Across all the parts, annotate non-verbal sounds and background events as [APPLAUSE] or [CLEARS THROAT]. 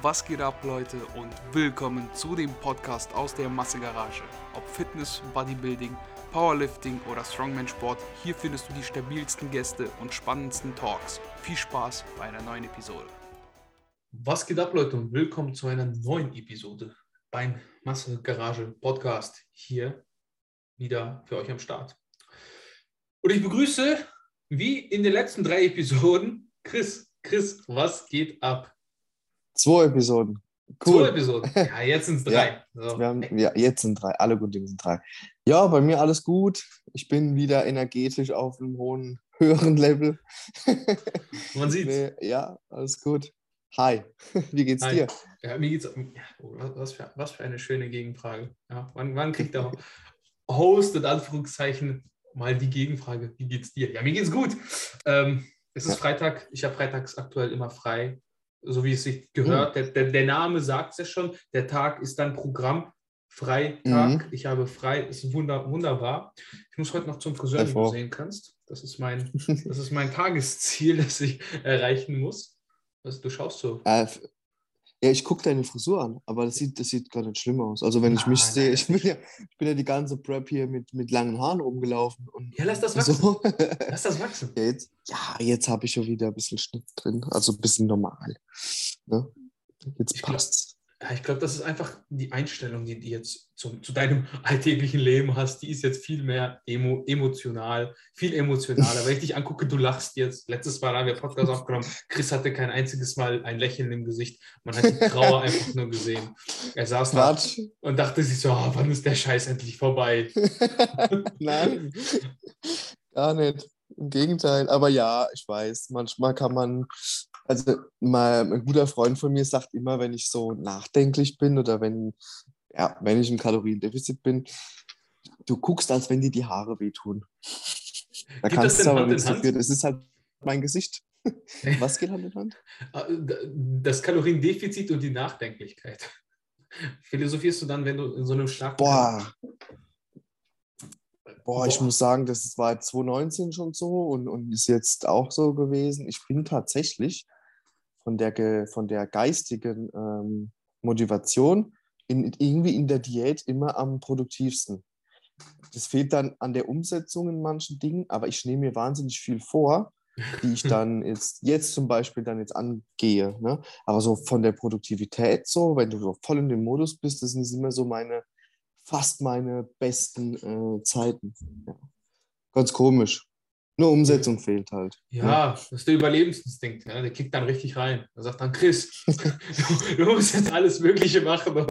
Was geht ab, Leute, und willkommen zu dem Podcast aus der Massegarage. Ob Fitness, Bodybuilding, Powerlifting oder Strongman-Sport, hier findest du die stabilsten Gäste und spannendsten Talks. Viel Spaß bei einer neuen Episode. Was geht ab, Leute, und willkommen zu einer neuen Episode beim Massegarage Podcast. Hier wieder für euch am Start. Und ich begrüße, wie in den letzten drei Episoden, Chris. Chris, was geht ab? Zwei Episoden. Cool. Zwei Episoden. [LAUGHS] Ja, jetzt sind es drei. Ja, so. haben, ja, jetzt sind drei. Alle guten Dinge sind drei. Ja, bei mir alles gut. Ich bin wieder energetisch auf einem hohen, [LAUGHS] höheren Level. Man sieht nee, Ja, alles gut. Hi, [LAUGHS] wie geht's Hi. dir? Ja, mir geht's. Oh, was, für, was für eine schöne Gegenfrage. Ja, wann, wann kriegt der Host in Anführungszeichen mal die Gegenfrage? Wie geht's dir? Ja, mir geht's gut. Ähm, es ist ja. Freitag. Ich habe freitags aktuell immer frei so wie es sich gehört. Mhm. Der, der, Name sagt es ja schon. Der Tag ist dann Programm. Freitag. Mhm. Ich habe frei. Ist wunder, wunderbar. Ich muss heute noch zum Friseur, wie du sehen kannst. Das ist mein, [LAUGHS] das ist mein Tagesziel, [LAUGHS] das ich erreichen muss. Also, du schaust so. Äh, ja, ich gucke deine Frisur an, aber das sieht, das sieht gar nicht schlimm aus. Also wenn nein, ich mich nein, sehe, ich bin, ja, ich bin ja die ganze Prep hier mit, mit langen Haaren rumgelaufen. Und ja, lass das wachsen. So. [LAUGHS] Lass das wachsen. Ja, jetzt, ja, jetzt habe ich schon wieder ein bisschen Schnitt drin, also ein bisschen normal. Ne? Jetzt ich passt's. Ja, ich glaube, das ist einfach die Einstellung, die du jetzt zum, zu deinem [LAUGHS] alltäglichen Leben hast. Die ist jetzt viel mehr emo, emotional, viel emotionaler. Wenn ich dich angucke, du lachst jetzt. Letztes Mal haben wir Podcast aufgenommen. Chris hatte kein einziges Mal ein Lächeln im Gesicht. Man hat die Trauer [LAUGHS] einfach nur gesehen. Er saß da und dachte sich so: oh, wann ist der Scheiß endlich vorbei? [LAUGHS] Nein, gar nicht. Im Gegenteil. Aber ja, ich weiß, manchmal kann man also mal, ein guter Freund von mir sagt immer, wenn ich so nachdenklich bin oder wenn, ja, wenn ich im Kaloriendefizit bin, du guckst, als wenn dir die Haare wehtun. Da Gibt kannst du aber nichts dafür. Das ist halt mein Gesicht. [LAUGHS] Was geht Hand in Hand? Ah, das Kaloriendefizit und die Nachdenklichkeit. [LAUGHS] Philosophierst du dann, wenn du in so einem starken. Boah. Boah, ich muss sagen, das war 2019 schon so und, und ist jetzt auch so gewesen. Ich bin tatsächlich von der, von der geistigen ähm, Motivation in, irgendwie in der Diät immer am produktivsten. Das fehlt dann an der Umsetzung in manchen Dingen, aber ich nehme mir wahnsinnig viel vor, die ich [LAUGHS] dann jetzt, jetzt zum Beispiel dann jetzt angehe. Ne? Aber so von der Produktivität so, wenn du so voll in dem Modus bist, das sind immer so meine, fast meine besten äh, Zeiten. Ja. Ganz komisch. Nur Umsetzung fehlt halt. Ja, ja, das ist der Überlebensinstinkt. Ja? Der kickt dann richtig rein. Er sagt dann, Chris, [LAUGHS] du, musst jetzt alles Mögliche machen, um,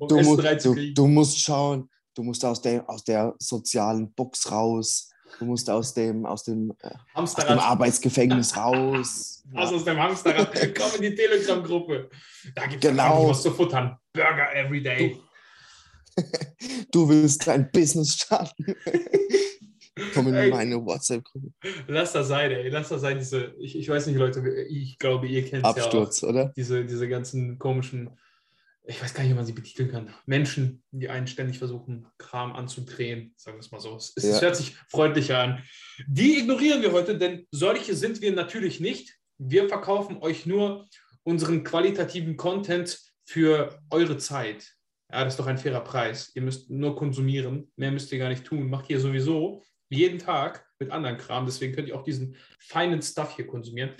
um du, reinzukriegen. Du, du, musst schauen, du musst aus der, aus der sozialen Box raus. Du musst aus dem, aus dem, aus dem Arbeitsgefängnis raus. Also aus dem Hamsterrad. [LAUGHS] [LAUGHS] Komm in die Telegram-Gruppe. Da gibt es genau. was zu futtern. Burger every day. Du, du willst dein Business starten. [LAUGHS] Komm in meine WhatsApp-Gruppe. Lass das sein, ey. Lass das sein. Diese, ich, ich weiß nicht, Leute, ich glaube, ihr kennt es ja auch. oder? Diese, diese ganzen komischen, ich weiß gar nicht, wie man sie betiteln kann. Menschen, die einen ständig versuchen, Kram anzudrehen. Sagen wir es mal so. Es, ja. es hört sich freundlicher an. Die ignorieren wir heute, denn solche sind wir natürlich nicht. Wir verkaufen euch nur unseren qualitativen Content für eure Zeit. Ja, das ist doch ein fairer Preis. Ihr müsst nur konsumieren, mehr müsst ihr gar nicht tun. Macht ihr sowieso jeden Tag mit anderen Kram. Deswegen könnt ihr auch diesen feinen Stuff hier konsumieren.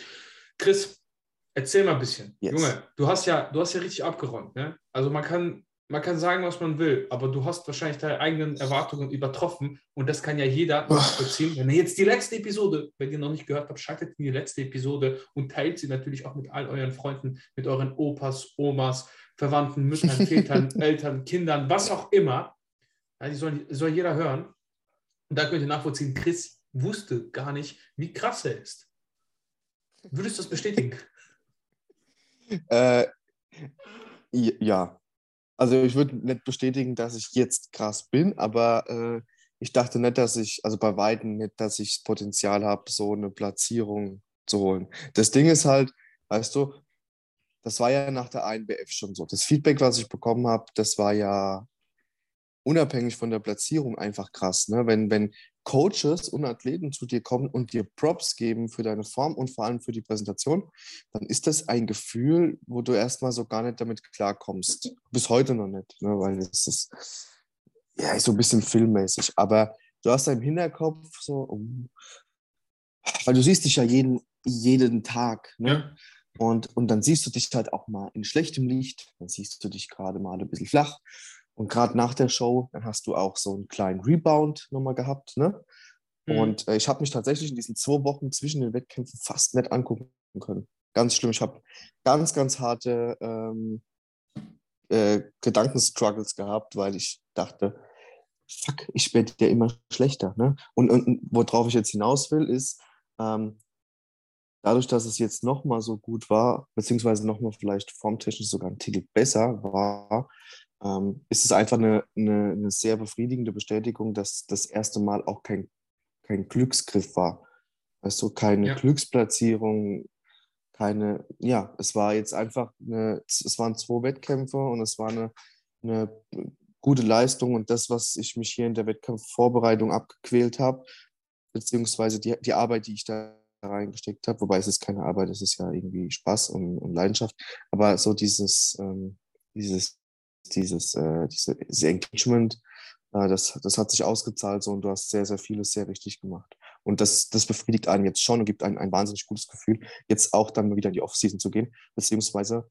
Chris, erzähl mal ein bisschen. Yes. Junge, du hast ja, du hast ja richtig abgeräumt. Ne? Also man kann, man kann sagen, was man will, aber du hast wahrscheinlich deine eigenen Erwartungen übertroffen und das kann ja jeder nachvollziehen. Wenn ihr jetzt die letzte Episode, wenn ihr noch nicht gehört habt, schaltet in die letzte Episode und teilt sie natürlich auch mit all euren Freunden, mit euren Opas, Omas, Verwandten, Müttern, [LAUGHS] Vätern, Eltern, Kindern, was auch immer. Ja, die soll, soll jeder hören. Und da könnt ihr nachvollziehen, Chris wusste gar nicht, wie krass er ist. Würdest du das bestätigen? [LAUGHS] Äh, ja. Also ich würde nicht bestätigen, dass ich jetzt krass bin, aber äh, ich dachte nicht, dass ich, also bei Weitem nicht, dass ich das Potenzial habe, so eine Platzierung zu holen. Das Ding ist halt, weißt du, das war ja nach der ANBF schon so. Das Feedback, was ich bekommen habe, das war ja unabhängig von der Platzierung einfach krass. Ne? Wenn, wenn, Coaches und Athleten zu dir kommen und dir Props geben für deine Form und vor allem für die Präsentation, dann ist das ein Gefühl, wo du erstmal so gar nicht damit klarkommst. Bis heute noch nicht, ne? weil es ist ja so ein bisschen filmmäßig. Aber du hast da im Hinterkopf so, oh, weil du siehst dich ja jeden, jeden Tag. Ne? Ja. Und, und dann siehst du dich halt auch mal in schlechtem Licht, dann siehst du dich gerade mal ein bisschen flach. Und gerade nach der Show, dann hast du auch so einen kleinen Rebound nochmal gehabt. Ne? Mhm. Und äh, ich habe mich tatsächlich in diesen zwei Wochen zwischen den Wettkämpfen fast nicht angucken können. Ganz schlimm. Ich habe ganz, ganz harte ähm, äh, Gedankenstruggles gehabt, weil ich dachte, fuck, ich werde ja immer schlechter. Ne? Und, und worauf ich jetzt hinaus will, ist, ähm, dadurch, dass es jetzt nochmal so gut war, beziehungsweise nochmal vielleicht formtechnisch sogar ein Titel besser war, ähm, ist es einfach eine, eine, eine, sehr befriedigende Bestätigung, dass das erste Mal auch kein, kein Glücksgriff war. Also keine ja. Glücksplatzierung, keine, ja, es war jetzt einfach eine, es waren zwei Wettkämpfe und es war eine, eine gute Leistung und das, was ich mich hier in der Wettkampfvorbereitung abgequält habe, beziehungsweise die, die Arbeit, die ich da reingesteckt habe, wobei es ist keine Arbeit, es ist ja irgendwie Spaß und, und Leidenschaft, aber so dieses, ähm, dieses, dieses, äh, diese, dieses Engagement, äh, das, das hat sich ausgezahlt so und du hast sehr, sehr vieles sehr richtig gemacht. Und das, das befriedigt einen jetzt schon und gibt einem ein wahnsinnig gutes Gefühl, jetzt auch dann mal wieder in die Offseason zu gehen, beziehungsweise,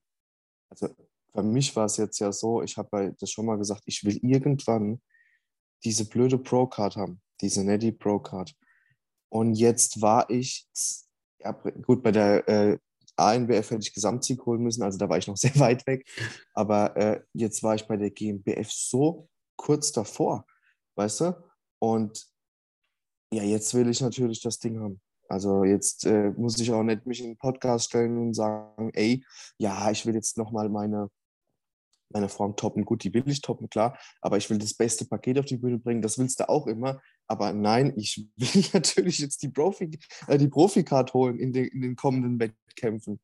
also für mich war es jetzt ja so, ich habe das schon mal gesagt, ich will irgendwann diese blöde Pro-Card haben, diese Netty Pro-Card. Und jetzt war ich, ja, gut, bei der äh, ANBF hätte ich Gesamtsieg holen müssen, also da war ich noch [LAUGHS] sehr weit weg. Aber äh, jetzt war ich bei der GmbF so kurz davor, weißt du? Und ja, jetzt will ich natürlich das Ding haben. Also jetzt äh, muss ich auch nicht mich in den Podcast stellen und sagen, ey, ja, ich will jetzt nochmal meine meine Form toppen. Gut, die will ich toppen, klar, aber ich will das beste Paket auf die Bühne bringen. Das willst du auch immer. Aber nein, ich [LAUGHS] will natürlich jetzt die, Profi, äh, die Profi-Card holen in, de, in den kommenden Wettkämpfen.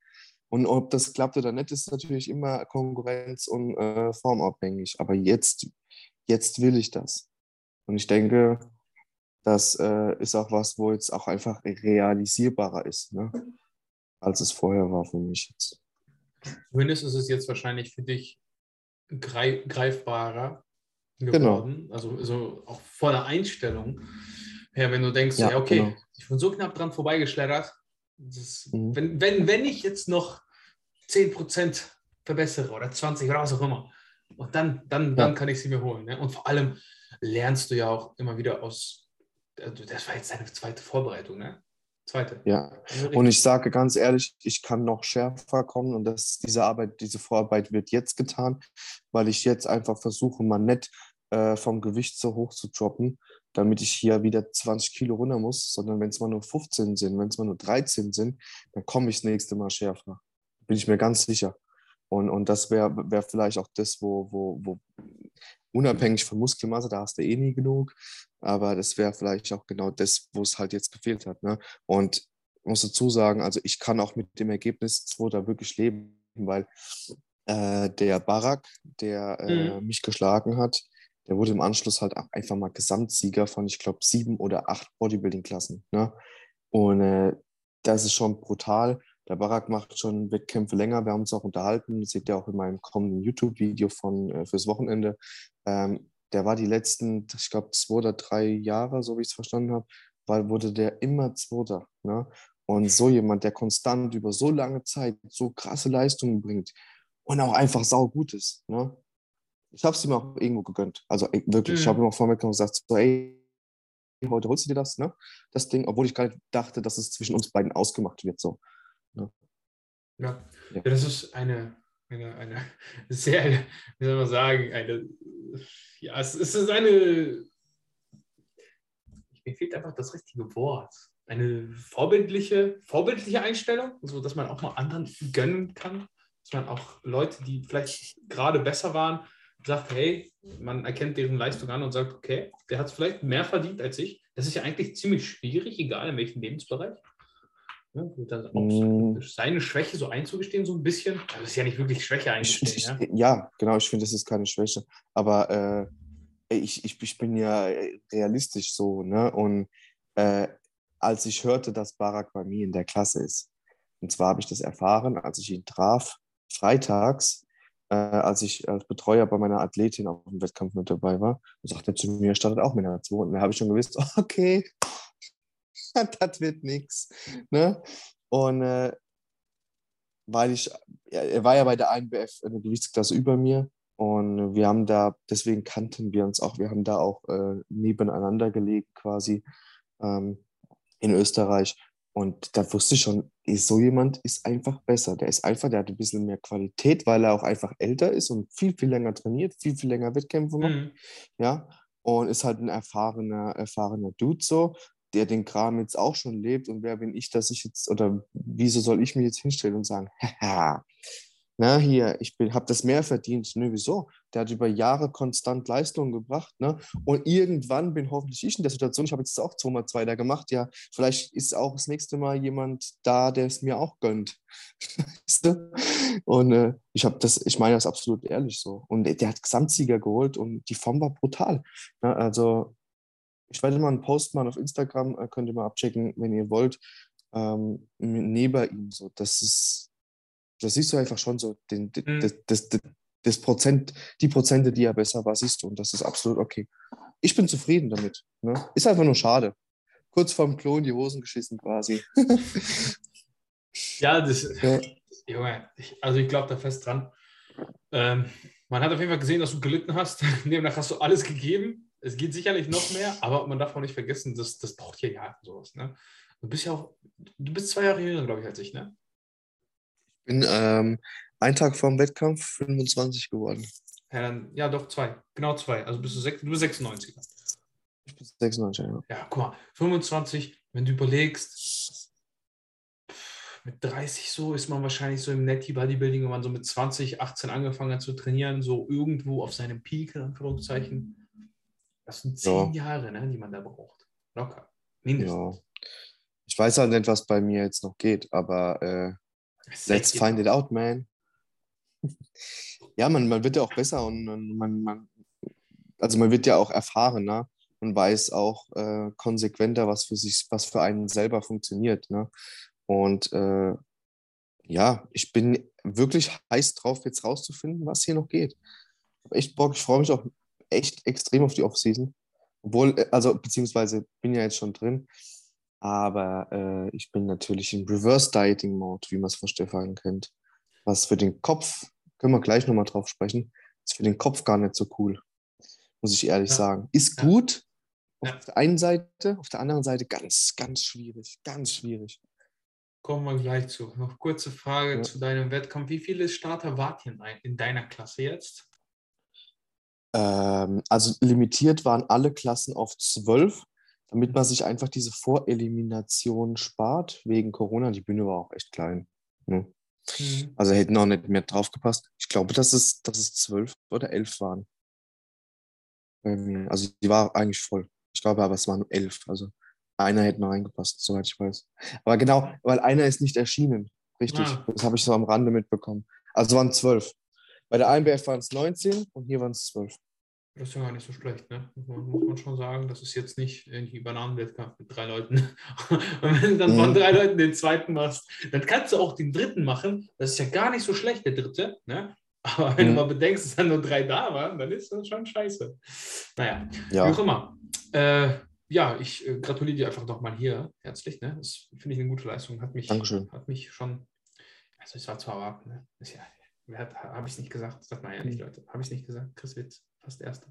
Und ob das klappt oder nicht, ist natürlich immer konkurrenz- und äh, formabhängig. Aber jetzt, jetzt will ich das. Und ich denke, das äh, ist auch was, wo jetzt auch einfach realisierbarer ist, ne? als es vorher war für mich jetzt. Zumindest ist es jetzt wahrscheinlich für dich greifbarer. Geworden. Genau. Also, also auch vor der Einstellung. Ja, wenn du denkst, ja, ja okay, genau. ich bin so knapp dran vorbeigeschleddert. Das, mhm. wenn, wenn, wenn ich jetzt noch 10% verbessere oder 20 oder was auch immer, und dann, dann, ja. dann kann ich sie mir holen. Ne? Und vor allem lernst du ja auch immer wieder aus, also das war jetzt deine zweite Vorbereitung, ne? Zweite. Ja, und ich sage ganz ehrlich, ich kann noch schärfer kommen und das, diese Arbeit, diese Vorarbeit wird jetzt getan, weil ich jetzt einfach versuche, mal nett äh, vom Gewicht so hoch zu droppen, damit ich hier wieder 20 Kilo runter muss, sondern wenn es mal nur 15 sind, wenn es mal nur 13 sind, dann komme ich das nächste Mal schärfer. Bin ich mir ganz sicher. Und, und das wäre wär vielleicht auch das, wo, wo, wo unabhängig von Muskelmasse, da hast du eh nie genug, aber das wäre vielleicht auch genau das, wo es halt jetzt gefehlt hat. Ne? Und ich muss dazu sagen, also ich kann auch mit dem Ergebnis 2 da wirklich leben, weil äh, der Barak, der äh, mhm. mich geschlagen hat, der wurde im Anschluss halt einfach mal Gesamtsieger von, ich glaube, sieben oder acht Bodybuilding-Klassen. Ne? Und äh, das ist schon brutal. Der Barak macht schon Wettkämpfe länger. Wir haben uns auch unterhalten. Das seht ihr auch in meinem kommenden YouTube-Video von äh, fürs Wochenende. Ähm, der war die letzten, ich glaube, zwei oder drei Jahre, so wie ich es verstanden habe, weil wurde der immer Zweiter. Ne? Und so jemand, der konstant über so lange Zeit so krasse Leistungen bringt und auch einfach saugut ist. Ne? Ich habe es ihm auch irgendwo gegönnt. Also ey, wirklich, mhm. ich habe ihm auch vorher gesagt, so, ey, heute holst du dir das, ne? Das Ding, obwohl ich gar nicht dachte, dass es zwischen uns beiden ausgemacht wird. So. Ne? Ja. ja. das ist eine, eine, eine [LAUGHS] sehr, wie soll man sagen, eine, ja, es, es ist eine, mir fehlt einfach das richtige Wort, eine vorbildliche, vorbildliche Einstellung, so dass man auch mal anderen gönnen kann, dass man auch Leute, die vielleicht gerade besser waren, sagt, hey, man erkennt deren Leistung an und sagt, okay, der hat es vielleicht mehr verdient als ich. Das ist ja eigentlich ziemlich schwierig, egal in welchem Lebensbereich. Ne? Mm. Seine Schwäche so einzugestehen, so ein bisschen. Das ist ja nicht wirklich Schwäche eingestehen. Ich, ich, ja? ja? genau, ich finde, das ist keine Schwäche. Aber äh, ich, ich, ich bin ja realistisch so, ne? Und äh, als ich hörte, dass Barack bei mir in der Klasse ist, und zwar habe ich das erfahren, als ich ihn traf, freitags, äh, als ich als Betreuer bei meiner Athletin auf dem Wettkampf mit dabei war, und sagte er zu mir, er startet auch mit einer 2. Und da habe ich schon gewusst, [LAUGHS] okay, [LAUGHS] das wird nichts. Ne? Und äh, weil ich, er war ja bei der INBF eine Gewichtsklasse über mir und wir haben da, deswegen kannten wir uns auch, wir haben da auch äh, nebeneinander gelegt quasi ähm, in Österreich. Und da wusste ich schon, ist so jemand ist einfach besser. Der ist einfach, der hat ein bisschen mehr Qualität, weil er auch einfach älter ist und viel, viel länger trainiert, viel, viel länger Wettkämpfe macht. Mhm. Ja. Und ist halt ein erfahrener, erfahrener Dude so, der den Kram jetzt auch schon lebt. Und wer bin ich, dass ich jetzt, oder wieso soll ich mich jetzt hinstellen und sagen, [LAUGHS] haha, na, hier, ich habe das mehr verdient. Ne, wieso? Der hat über Jahre konstant Leistungen gebracht. Ne? Und irgendwann bin hoffentlich ich in der Situation, ich habe jetzt auch zweimal zwei da gemacht, ja, vielleicht ist auch das nächste Mal jemand da, der es mir auch gönnt. [LAUGHS] und äh, ich habe das, ich meine das absolut ehrlich so. Und der hat Gesamtsieger geholt und die Form war brutal. Ne? Also, ich werde mal einen Post machen auf Instagram, äh, könnt ihr mal abchecken, wenn ihr wollt. Ähm, neben ihm so. Das ist das siehst du einfach schon so, den, mhm. das, das, das, das, Prozent, die Prozente, die ja besser war, siehst du und das ist absolut okay. Ich bin zufrieden damit. Ne? Ist einfach nur schade. Kurz vorm Klo in die Hosen geschissen quasi. ja, das, [LAUGHS] ja. Junge, ich, also ich glaube da fest dran. Ähm, man hat auf jeden Fall gesehen, dass du gelitten hast. [LAUGHS] Demnach hast du alles gegeben. Es geht sicherlich noch mehr, aber man darf auch nicht vergessen, das, das braucht ja Jahre sowas. Ne? Du bist ja auch, du bist zwei Jahre jünger, glaube ich, als ich, ne? bin ähm, einen Tag vor dem Wettkampf 25 geworden. Ja, dann, ja, doch, zwei. Genau zwei. Also bist du, sech, du bist 96er. Ich bin 96, ja. Ja, guck mal, 25, wenn du überlegst, mit 30 so ist man wahrscheinlich so im Netty Bodybuilding, wenn man so mit 20, 18 angefangen hat zu trainieren, so irgendwo auf seinem Peak, in Anführungszeichen. Das sind zehn ja. Jahre, ne, die man da braucht. Locker. Mindestens. Ja. Ich weiß halt nicht, was bei mir jetzt noch geht, aber äh, Let's find it out, man. [LAUGHS] ja, man, man wird ja auch besser und man, man, also man wird ja auch erfahrener und weiß auch äh, konsequenter, was für sich, was für einen selber funktioniert. Ne? Und äh, ja, ich bin wirklich heiß drauf, jetzt rauszufinden, was hier noch geht. Ich habe echt Bock, ich freue mich auch echt extrem auf die Offseason. Obwohl, äh, also beziehungsweise bin ja jetzt schon drin. Aber äh, ich bin natürlich im Reverse Dieting Mode, wie man es von Stefan kennt. Was für den Kopf, können wir gleich nochmal drauf sprechen, ist für den Kopf gar nicht so cool. Muss ich ehrlich ja. sagen. Ist ja. gut ja. auf der einen Seite, auf der anderen Seite ganz, ganz schwierig. Ganz schwierig. Kommen wir gleich zu. Noch kurze Frage zu deinem Wettkampf. Wie viele Starter wart ihr in deiner Klasse jetzt? Ähm, also limitiert waren alle Klassen auf zwölf damit man sich einfach diese Vorelimination spart wegen Corona. Die Bühne war auch echt klein. Ne? Mhm. Also hätten auch nicht mehr drauf gepasst. Ich glaube, dass es, dass es zwölf oder elf waren. Also die war eigentlich voll. Ich glaube aber, es waren elf. Also einer hätte noch reingepasst, soweit ich weiß. Aber genau, weil einer ist nicht erschienen. Richtig. Ah. Das habe ich so am Rande mitbekommen. Also waren zwölf. Bei der INBF waren es 19 und hier waren es zwölf. Das ist ja gar nicht so schlecht, ne? Muss man schon sagen. Das ist jetzt nicht irgendwie Bananenwettkampf mit drei Leuten. [LAUGHS] Und wenn du dann von mhm. drei Leuten den zweiten machst, dann kannst du auch den dritten machen. Das ist ja gar nicht so schlecht, der dritte. Ne? Aber wenn mhm. du mal bedenkst, dass dann nur drei da waren, dann ist das schon scheiße. Naja, ja. wie auch immer. Äh, ja, ich äh, gratuliere dir einfach nochmal hier herzlich. Ne? Das finde ich eine gute Leistung. Hat mich, Dankeschön. Hat mich schon, also es war zwar erwarten, ne? Ist ja, habe ich es nicht gesagt? Das sagt man ja nicht, mhm. Leute. Habe ich es nicht gesagt? Chris Witz fast Erster.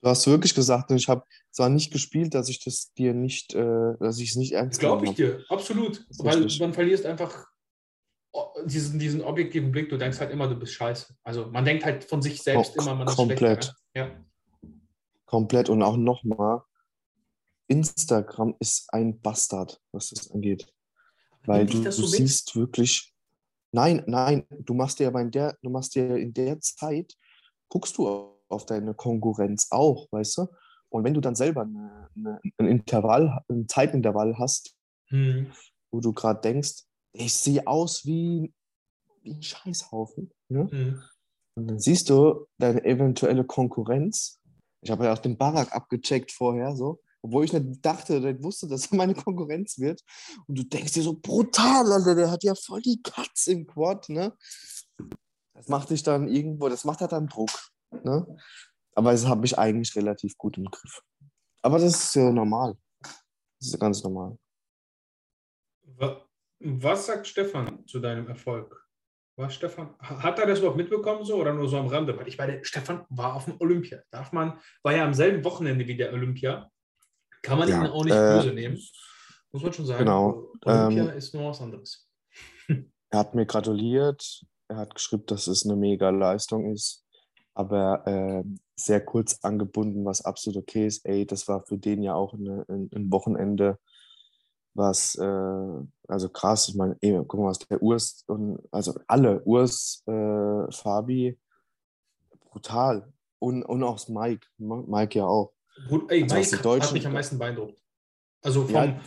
Du hast wirklich gesagt, ich habe zwar nicht gespielt, dass ich das dir nicht, äh, dass ich es nicht ernst Glaube ich dir, absolut. Weil richtig. man verlierst einfach diesen, diesen objektiven Blick, du denkst halt immer, du bist scheiße. Also man denkt halt von sich selbst oh, immer, man ist Komplett. Ja. Komplett und auch nochmal, Instagram ist ein Bastard, was das angeht. Weil du, du siehst wirklich, nein, nein, du machst dir aber in der, du machst dir in der Zeit guckst du auf deine Konkurrenz auch, weißt du? Und wenn du dann selber eine, eine, ein Intervall, ein Zeitintervall hast, hm. wo du gerade denkst, ich sehe aus wie, wie ein Scheißhaufen. Ne? Hm. Und dann siehst du deine eventuelle Konkurrenz Ich habe ja auch den Barak abgecheckt vorher, so. Obwohl ich nicht dachte, nicht wusste, dass er meine Konkurrenz wird. Und du denkst dir so, brutal, Alter, der hat ja voll die Cuts im Quad, ne? Das macht dich dann irgendwo, das macht halt dann Druck, ne? Aber das habe ich eigentlich relativ gut im Griff. Aber das ist ja normal. Das ist ganz normal. Was sagt Stefan zu deinem Erfolg? War Stefan, hat er das überhaupt mitbekommen so oder nur so am Rande? Weil ich meine, Stefan war auf dem Olympia. Darf man, war ja am selben Wochenende wie der Olympia. Kann man ja, ihn auch nicht äh, böse nehmen. Muss man schon sagen. Genau. Olympia ähm, ist nur was anderes. [LAUGHS] er hat mir gratuliert. Er hat geschrieben, dass es eine mega Leistung ist. Aber äh, sehr kurz angebunden, was absolut okay ist. Ey, das war für den ja auch eine, ein, ein Wochenende, was, äh, also krass. Ich meine, ey, guck mal, was der Urs und, also alle, Urs, äh, Fabi, brutal. Und, und auch Mike. Mike ja auch. Gut, ey, also Mike Deutschen, hat mich am meisten beeindruckt. Also vom, ja,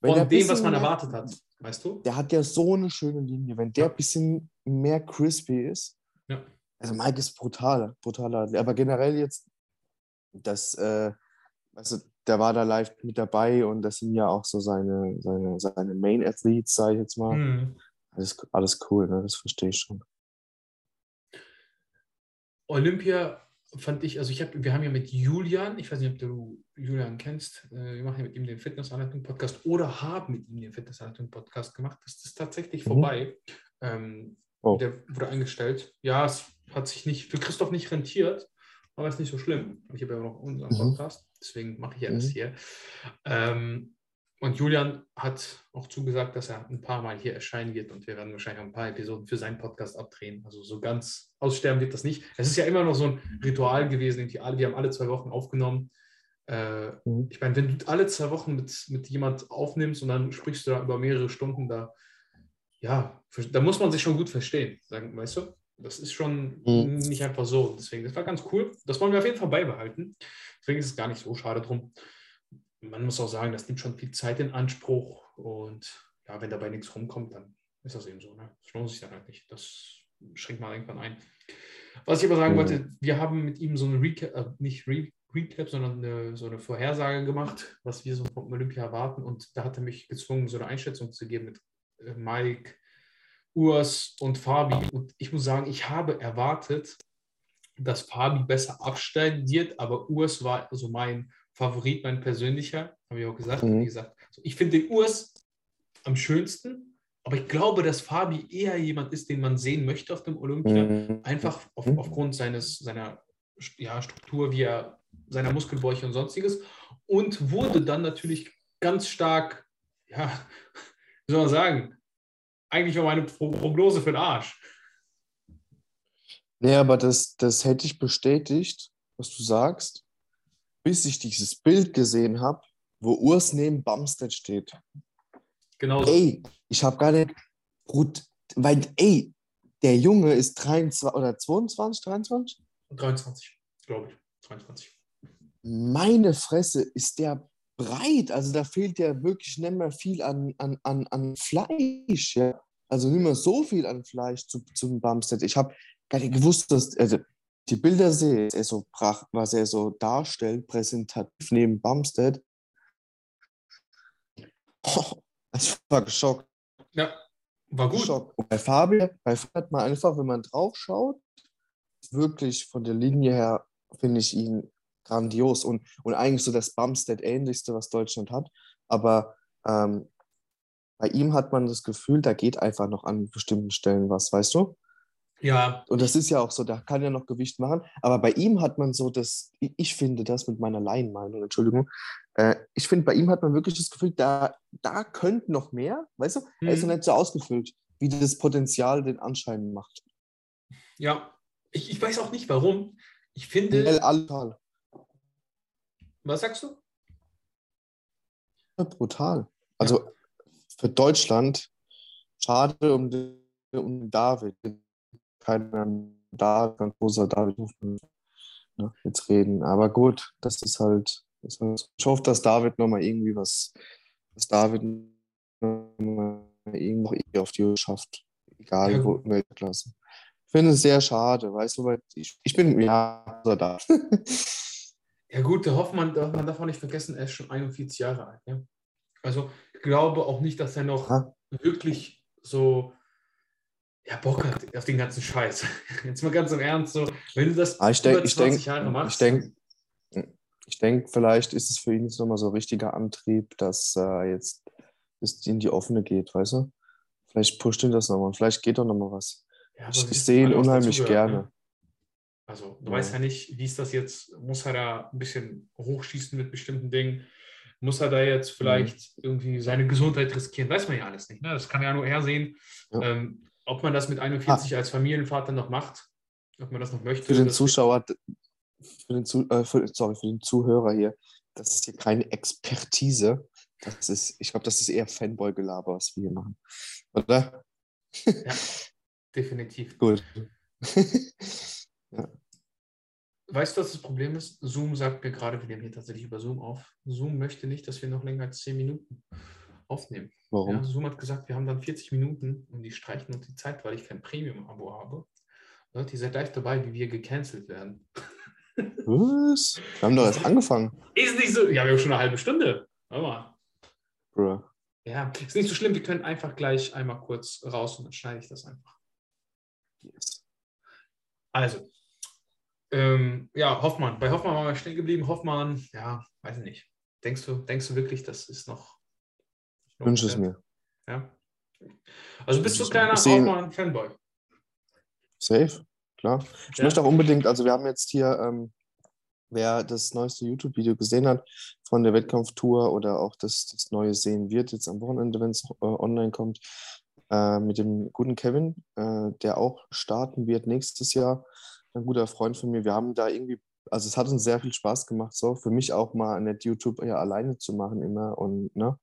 von dem, was man mehr, erwartet hat, weißt du? Der hat ja so eine schöne Linie. Wenn der ein bisschen mehr crispy ist, ja. also Mike ist brutal, brutaler. Aber generell jetzt, das, äh, also der war da live mit dabei und das sind ja auch so seine, seine, seine Main Athletes, sage ich jetzt mal. Mhm. Alles, alles cool, ne? das verstehe ich schon. Olympia fand ich, also ich habe, wir haben ja mit Julian, ich weiß nicht, ob du Julian kennst, äh, wir machen ja mit ihm den Fitnessanleitung-Podcast oder haben mit ihm den Fitnessanleitung-Podcast gemacht. Das ist tatsächlich mhm. vorbei. Ähm, oh. Der wurde eingestellt. Ja, es hat sich nicht für Christoph nicht rentiert, aber ist nicht so schlimm. Ich habe ja noch unseren mhm. Podcast, deswegen mache ich ja mhm. das hier. Ähm, und Julian hat auch zugesagt, dass er ein paar Mal hier erscheinen wird und wir werden wahrscheinlich ein paar Episoden für seinen Podcast abdrehen. Also so ganz aussterben wird das nicht. Es ist ja immer noch so ein Ritual gewesen. Wir haben alle zwei Wochen aufgenommen. Äh, mhm. Ich meine, wenn du alle zwei Wochen mit, mit jemand aufnimmst und dann sprichst du da über mehrere Stunden, da, ja, da muss man sich schon gut verstehen, sagen, weißt du? Das ist schon mhm. nicht einfach so. Deswegen, das war ganz cool. Das wollen wir auf jeden Fall beibehalten. Deswegen ist es gar nicht so schade drum man muss auch sagen, das nimmt schon viel Zeit in Anspruch und ja, wenn dabei nichts rumkommt, dann ist das eben so. Ne? Das lohnt sich dann halt nicht. Das schränkt man irgendwann ein. Was ich aber sagen mhm. wollte, wir haben mit ihm so eine Recap, äh, nicht Re Recap, sondern eine, so eine Vorhersage gemacht, was wir so vom Olympia erwarten. Und da hat er mich gezwungen, so eine Einschätzung zu geben mit äh, Mike, Urs und Fabi. Und ich muss sagen, ich habe erwartet, dass Fabi besser absteigen wird, aber Urs war so mein Favorit, mein persönlicher, habe ich auch gesagt. Mhm. Wie gesagt, ich finde den Urs am schönsten, aber ich glaube, dass Fabi eher jemand ist, den man sehen möchte auf dem Olympia, mhm. einfach auf, aufgrund seines, seiner ja, Struktur, wie er, seiner Muskelbäuche und sonstiges und wurde dann natürlich ganz stark, ja, [LAUGHS] wie soll man sagen, eigentlich war meine Prognose für den Arsch. Nee, aber das, das hätte ich bestätigt, was du sagst bis ich dieses Bild gesehen habe, wo Urs neben Bumstead steht. Genau. Ey, ich habe gar nicht. Gut, weil, ey, der Junge ist 23 oder 22, 23? 23, glaube ich. 23. Meine Fresse, ist der breit. Also da fehlt ja wirklich nicht mehr viel an, an, an, an Fleisch. Ja? Also nicht mehr so viel an Fleisch zu, zum Bumstead. Ich habe gar nicht gewusst, dass. Also, die Bilder sehe, er so was er so darstellt, präsentativ neben Bumstead. Oh, ich war geschockt. Ja, war gut. Geschockt. Und bei Fabi, bei Fabi hat man einfach, wenn man drauf schaut, wirklich von der Linie her finde ich ihn grandios und, und eigentlich so das Bumstead-ähnlichste, was Deutschland hat. Aber ähm, bei ihm hat man das Gefühl, da geht einfach noch an bestimmten Stellen was, weißt du? Ja. Und das ist ja auch so, da kann ja noch Gewicht machen. Aber bei ihm hat man so das, ich finde das mit meiner Laienmeinung, Entschuldigung, äh, ich finde, bei ihm hat man wirklich das Gefühl, da, da könnte noch mehr, weißt du? Mhm. Er ist ja mhm. nicht so ausgefüllt, wie das Potenzial den Anschein macht. Ja, ich, ich weiß auch nicht warum. Ich finde. Altal. Was sagst du? Brutal. Also ja. für Deutschland schade um, um David keiner da, ganz großer David Hofmann ne, jetzt reden. Aber gut, das ist halt, das ist, ich hoffe, dass David nochmal irgendwie was, dass David nochmal irgendwie auf die Uhr schafft, egal ja. wo, in welcher Klasse. Ich finde es sehr schade, weißt du, weil ich, ich bin, ja, da. [LAUGHS] Ja, gut, der Hoffmann, der Hoffmann darf man nicht vergessen, er ist schon 41 Jahre alt. Ja? Also ich glaube auch nicht, dass er noch Ha? wirklich so ja, Bock hat auf den ganzen Scheiß. [LAUGHS] Jetzt mal ganz im Ernst, so, wenn du das Ah, ich denk- über ich denk- 20 Jahre machst. ich denk- Ich denke, vielleicht ist es für ihn jetzt nochmal so ein richtiger Antrieb, dass er jetzt bis in die offene geht, weißt du? Vielleicht pusht ihn das nochmal. Vielleicht geht doch nochmal was. ja, Ich, ich sehe ihn unheimlich gerne. ne? Also, du Ja. weißt ja nicht, wie ist das jetzt? Muss er da ein bisschen hochschießen mit bestimmten Dingen? Muss er da jetzt Mhm. vielleicht irgendwie seine Gesundheit riskieren? Weiß man ja alles nicht. Ne? Das kann ja nur er sehen. Ja. Ähm, ob man das mit 41 als Familienvater noch macht, ob man das noch möchte. Für den Zuschauer, für den, Zu, äh, für, sorry, für den Zuhörer hier, das ist hier keine Expertise. Das ist, ich glaube, das ist eher Fanboy-Gelaber, was wir hier machen. Oder? Ja, definitiv. [LAUGHS] Gut. [LAUGHS] Weißt du, was das Problem ist? Zoom sagt mir gerade, wir nehmen hier tatsächlich über Zoom auf. Zoom möchte nicht, dass wir noch länger als 10 Minuten aufnehmen. Warum? Ja, Zoom hat gesagt, wir haben dann 40 Minuten und die streichen uns die Zeit, weil ich kein Premium-Abo habe. Leute, ihr seid live dabei, wie wir gecancelt werden. [LAUGHS] Was? Wir haben doch erst angefangen. Ist nicht so. Ja, wir haben schon eine halbe Stunde. Warte mal. Bruh. Ja, ist nicht so schlimm. Wir können einfach gleich einmal kurz raus und dann schneide ich das einfach. Yes. Also, ähm, ja, Hoffmann. Bei Hoffmann waren wir stehen geblieben. Hoffmann, ja, weiß ich nicht. Denkst du, denkst du wirklich, das ist noch. Wünsche es mir. Ja. Also bist du kleiner sehe- Hoffmann-Fanboy? Safe, klar. Ich Ja. möchte auch unbedingt, also wir haben jetzt hier, ähm, wer das neueste YouTube-Video gesehen hat von der Wettkampftour oder auch das, das neue sehen wird, jetzt am Wochenende, wenn es äh, online kommt, äh, mit dem guten Kevin, äh, der auch starten wird nächstes Jahr. Ein guter Freund von mir. Wir haben da irgendwie, also es hat uns sehr viel Spaß gemacht, so für mich auch mal nicht YouTube ja alleine zu machen immer und ne,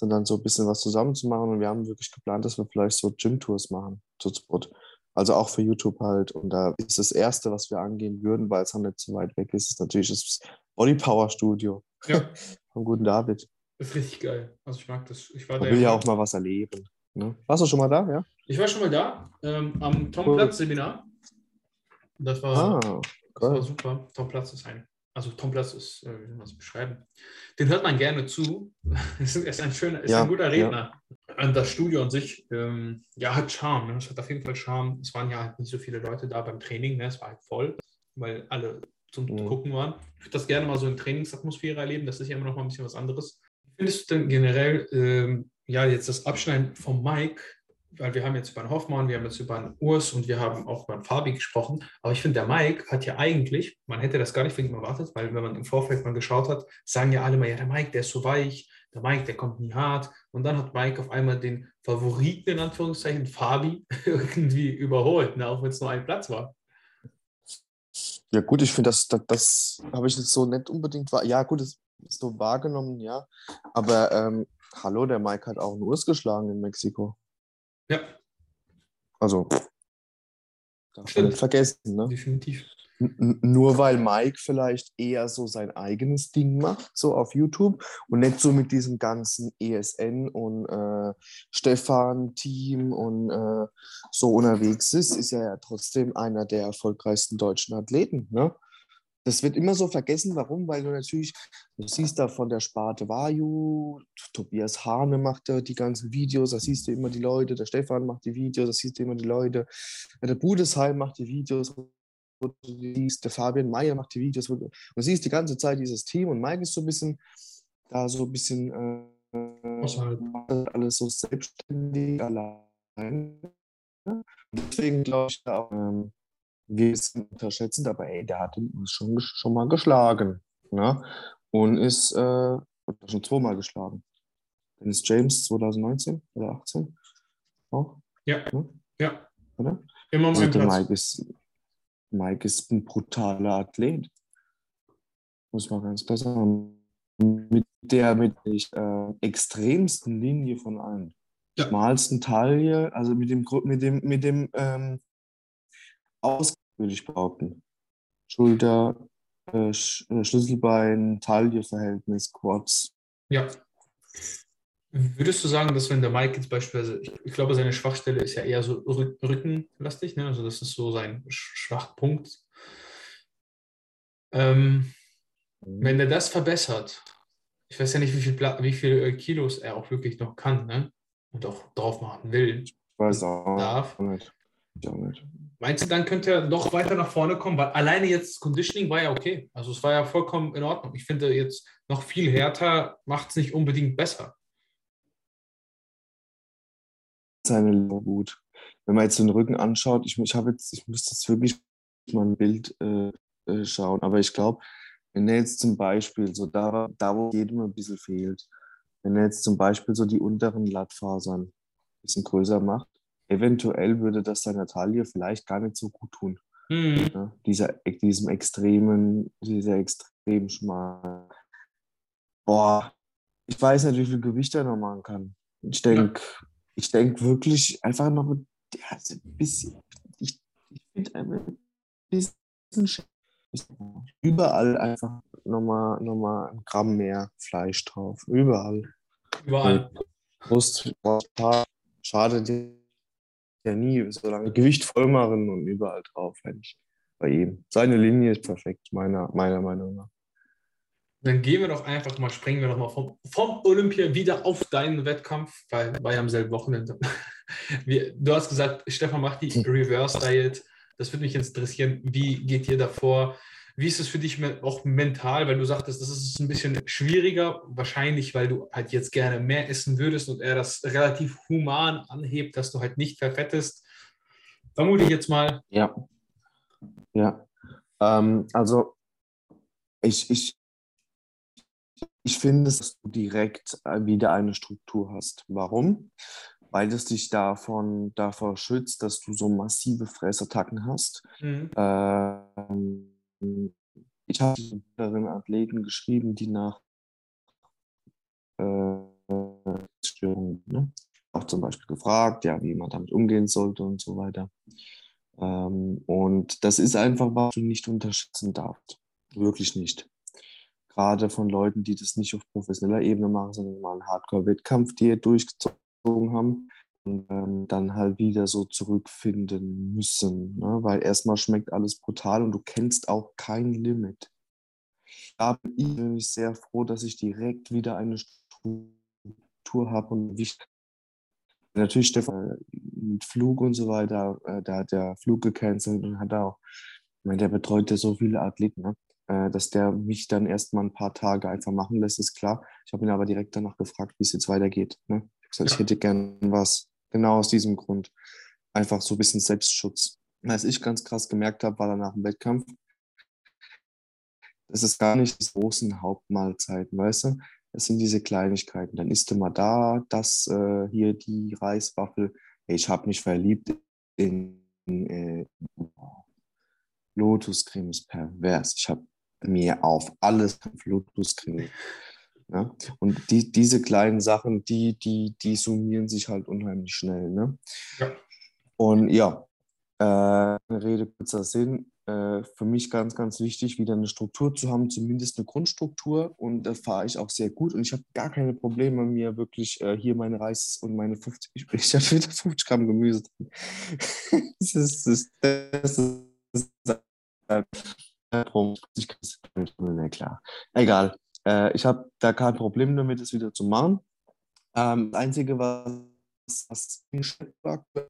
sondern so ein bisschen was zusammen zu machen. Und wir haben wirklich geplant, dass wir vielleicht so Gym-Tours machen, zu zweit. Also auch für YouTube halt. Und da ist das Erste, was wir angehen würden, weil es halt nicht so weit weg ist, ist natürlich das Body Power Studio Ja, [LAUGHS] vom guten David. ist richtig geil. Also ich mag das. Ich war Da will ja auch mal was erleben. Ne? Warst du schon mal da, ja? Ich war schon mal da, ähm, am Tom Cool. Platz Seminar. Das war, Ah, das war super. Tom Platz ist ein, also Tom Platz ist, äh, wie soll man es beschreiben? Den hört man gerne zu. [LAUGHS] ist, ist ein schöner, ist Ja, ein guter ja. Redner. Und das Studio an sich, ähm, ja, hat Charme. Ne? Es hat auf jeden Fall Charme. Es waren ja halt nicht so viele Leute da beim Training. Ne? Es war halt voll, weil alle zum Mhm. Gucken waren. Ich würde das gerne mal so in Trainingsatmosphäre erleben. Das ist ja immer noch mal ein bisschen was anderes. Findest du denn generell, ähm, ja, jetzt das Abschneiden vom Mike? Weil wir haben jetzt über den Hoffmann, wir haben jetzt über den Urs und wir haben auch über den Fabi gesprochen. Aber ich finde, der Mike hat ja eigentlich, man hätte das gar nicht von ihm erwartet, weil wenn man im Vorfeld mal geschaut hat, sagen ja alle mal, ja, der Mike, der ist so weich, der Mike, der kommt nie hart. Und dann hat Mike auf einmal den Favoriten, in Anführungszeichen, Fabi, [LAUGHS] irgendwie überholt, ne? auch wenn es nur ein Platz war. Ja, gut, ich finde, das, das, das habe ich jetzt so nicht unbedingt. Ja, gut, das ist so wahrgenommen, ja. Aber ähm, hallo, der Mike hat auch einen Urs geschlagen in Mexiko. Ja, Also, darf man nicht vergessen, ne? definitiv. N- Nur weil Mike vielleicht eher so sein eigenes Ding macht, so auf YouTube und nicht so mit diesem ganzen ESN und äh, Stefan-Team und äh, so unterwegs ist, ist er ja trotzdem einer der erfolgreichsten deutschen Athleten. Ne? Das wird immer so vergessen. Warum? Weil du natürlich, du siehst da von der Sparte Vaju, Tobias Hane macht da die ganzen Videos, da siehst du immer die Leute, der Stefan macht die Videos, da siehst du immer die Leute, der Budesheim macht die Videos, wo du siehst, der Fabian Meyer macht die Videos, und du siehst die ganze Zeit dieses Team und Mike ist so ein bisschen, da so ein bisschen äh, alles so selbstständig allein. Deswegen glaube ich auch, ähm, wir sind unterschätzend, aber ey, der hat ihn schon, schon mal geschlagen. Ne? Und ist äh, schon zweimal geschlagen. Dennis James 2019 oder 18 auch, Ja, Ne? ja. oder? Immer um Also. Mike ist, Mike ist ein brutaler Athlet. Muss man ganz klar sagen. Mit der mit der äh, extremsten Linie von allen. Ja. Schmalsten Taille, also mit dem, mit dem, mit dem ähm, Aus, würde ich behaupten. Schulter, äh, Sch äh, Schlüsselbein, Taille-Verhältnis, Quads. Ja. Würdest du sagen, dass wenn der Mike jetzt beispielsweise, ich, glaube, seine Schwachstelle ist ja eher so rück, rückenlastig, ne? also das ist so sein Sch- Schwachpunkt. Ähm, Mhm. Wenn er das verbessert, ich weiß ja nicht, wie viel, wie viel äh, Kilos er auch wirklich noch kann ne? und auch drauf machen will. Ich weiß auch darf. nicht. Meinst du, dann könnte er doch weiter nach vorne kommen? Weil alleine jetzt Conditioning war ja okay. Also es war ja vollkommen in Ordnung. Ich finde jetzt noch viel härter macht es nicht unbedingt besser. Seine gut. Wenn man jetzt den Rücken anschaut, ich, ich habe jetzt, ich müsste jetzt wirklich mal ein Bild äh, äh schauen, aber ich glaube, wenn er jetzt zum Beispiel so da, da wo jedem ein bisschen fehlt, wenn er jetzt zum Beispiel so die unteren Lattfasern ein bisschen größer macht, eventuell würde das seiner Taille vielleicht gar nicht so gut tun. Mhm. Ja, dieser, diesem extremen, dieser extrem schmal. Boah, ich weiß nicht, wie viel Gewicht er noch machen kann. Ich denke, ja. ich denke wirklich einfach noch ein bisschen, ich, ich finde ein bisschen überall einfach nochmal, nochmal ein Gramm mehr Fleisch drauf. Überall. Überall. Brust, schade ja nie, solange Gewicht voll machen und überall drauf, ich bei ihm. Seine Linie ist perfekt, meiner, meiner Meinung nach. Dann gehen wir doch einfach mal, springen wir doch mal vom, vom Olympia wieder auf deinen Wettkampf, weil war ja am selben Wochenende. [LAUGHS] Wir, du hast gesagt, Stefan macht die hm. Reverse Diet. Das würde mich interessieren. Wie geht ihr davor? Wie ist es für dich auch mental, weil du sagtest, das ist ein bisschen schwieriger, wahrscheinlich, weil du halt jetzt gerne mehr essen würdest und er das relativ human anhebt, dass du halt nicht verfettest. Vermute ich jetzt mal. Ja. Ja. Ähm, also ich, ich, ich finde, dass du direkt äh, wieder eine Struktur hast. Warum? Weil es dich davon, davor schützt, dass du so massive Fressattacken hast. Mhm. Ähm, ich habe mehreren Athleten geschrieben, die nach äh, Störungen, ne? auch zum Beispiel gefragt, ja, wie man damit umgehen sollte und so weiter. Ähm, und das ist einfach, was du nicht unterschätzen darfst. Wirklich nicht. Gerade von Leuten, die das nicht auf professioneller Ebene machen, sondern mal einen Hardcore-Wettkampf, die durchgezogen haben ähm, dann halt wieder so zurückfinden müssen. Ne? Weil erstmal schmeckt alles brutal und du kennst auch kein Limit. Da bin ich nämlich sehr froh, dass ich direkt wieder eine Struktur habe und wie natürlich Stefan mit Flug und so weiter, äh, da hat der Flug gecancelt und hat auch, ich meine, der betreut ja so viele Athleten, ne? äh, dass der mich dann erstmal ein paar Tage einfach machen lässt, ist klar. Ich habe ihn aber direkt danach gefragt, wie es jetzt weitergeht. Ne? Ich habe gesagt, ich hätte gern was Genau aus diesem Grund. Einfach so ein bisschen Selbstschutz. Was ich ganz krass gemerkt habe, war dann nach dem Wettkampf, das ist gar nicht die großen Hauptmahlzeiten, weißt du? Es sind diese Kleinigkeiten. Dann isst du mal da, das äh, hier, die Reiswaffel. Ich habe mich verliebt in äh, Lotuscreme ist pervers. Ich habe mir auf alles Lotuscreme ja? Und die, diese kleinen Sachen, die, die, die summieren sich halt unheimlich schnell. Ne? Ja. Und ja, äh, Rede kurzer Sinn. Äh, für mich ganz, ganz wichtig, wieder eine Struktur zu haben, zumindest eine Grundstruktur. Und da fahre ich auch sehr gut. Und ich habe gar keine Probleme, mir wirklich äh, hier meine Reis und meine 50, [LAUGHS] ich, ich habe wieder 50 Gramm Gemüse drin. [LAUGHS] das ist, das ist, das ist, das ist ich kann es nicht mehr klar. Egal. Äh, ich habe da kein Problem damit, es wieder zu machen. Ähm, das Einzige, was, was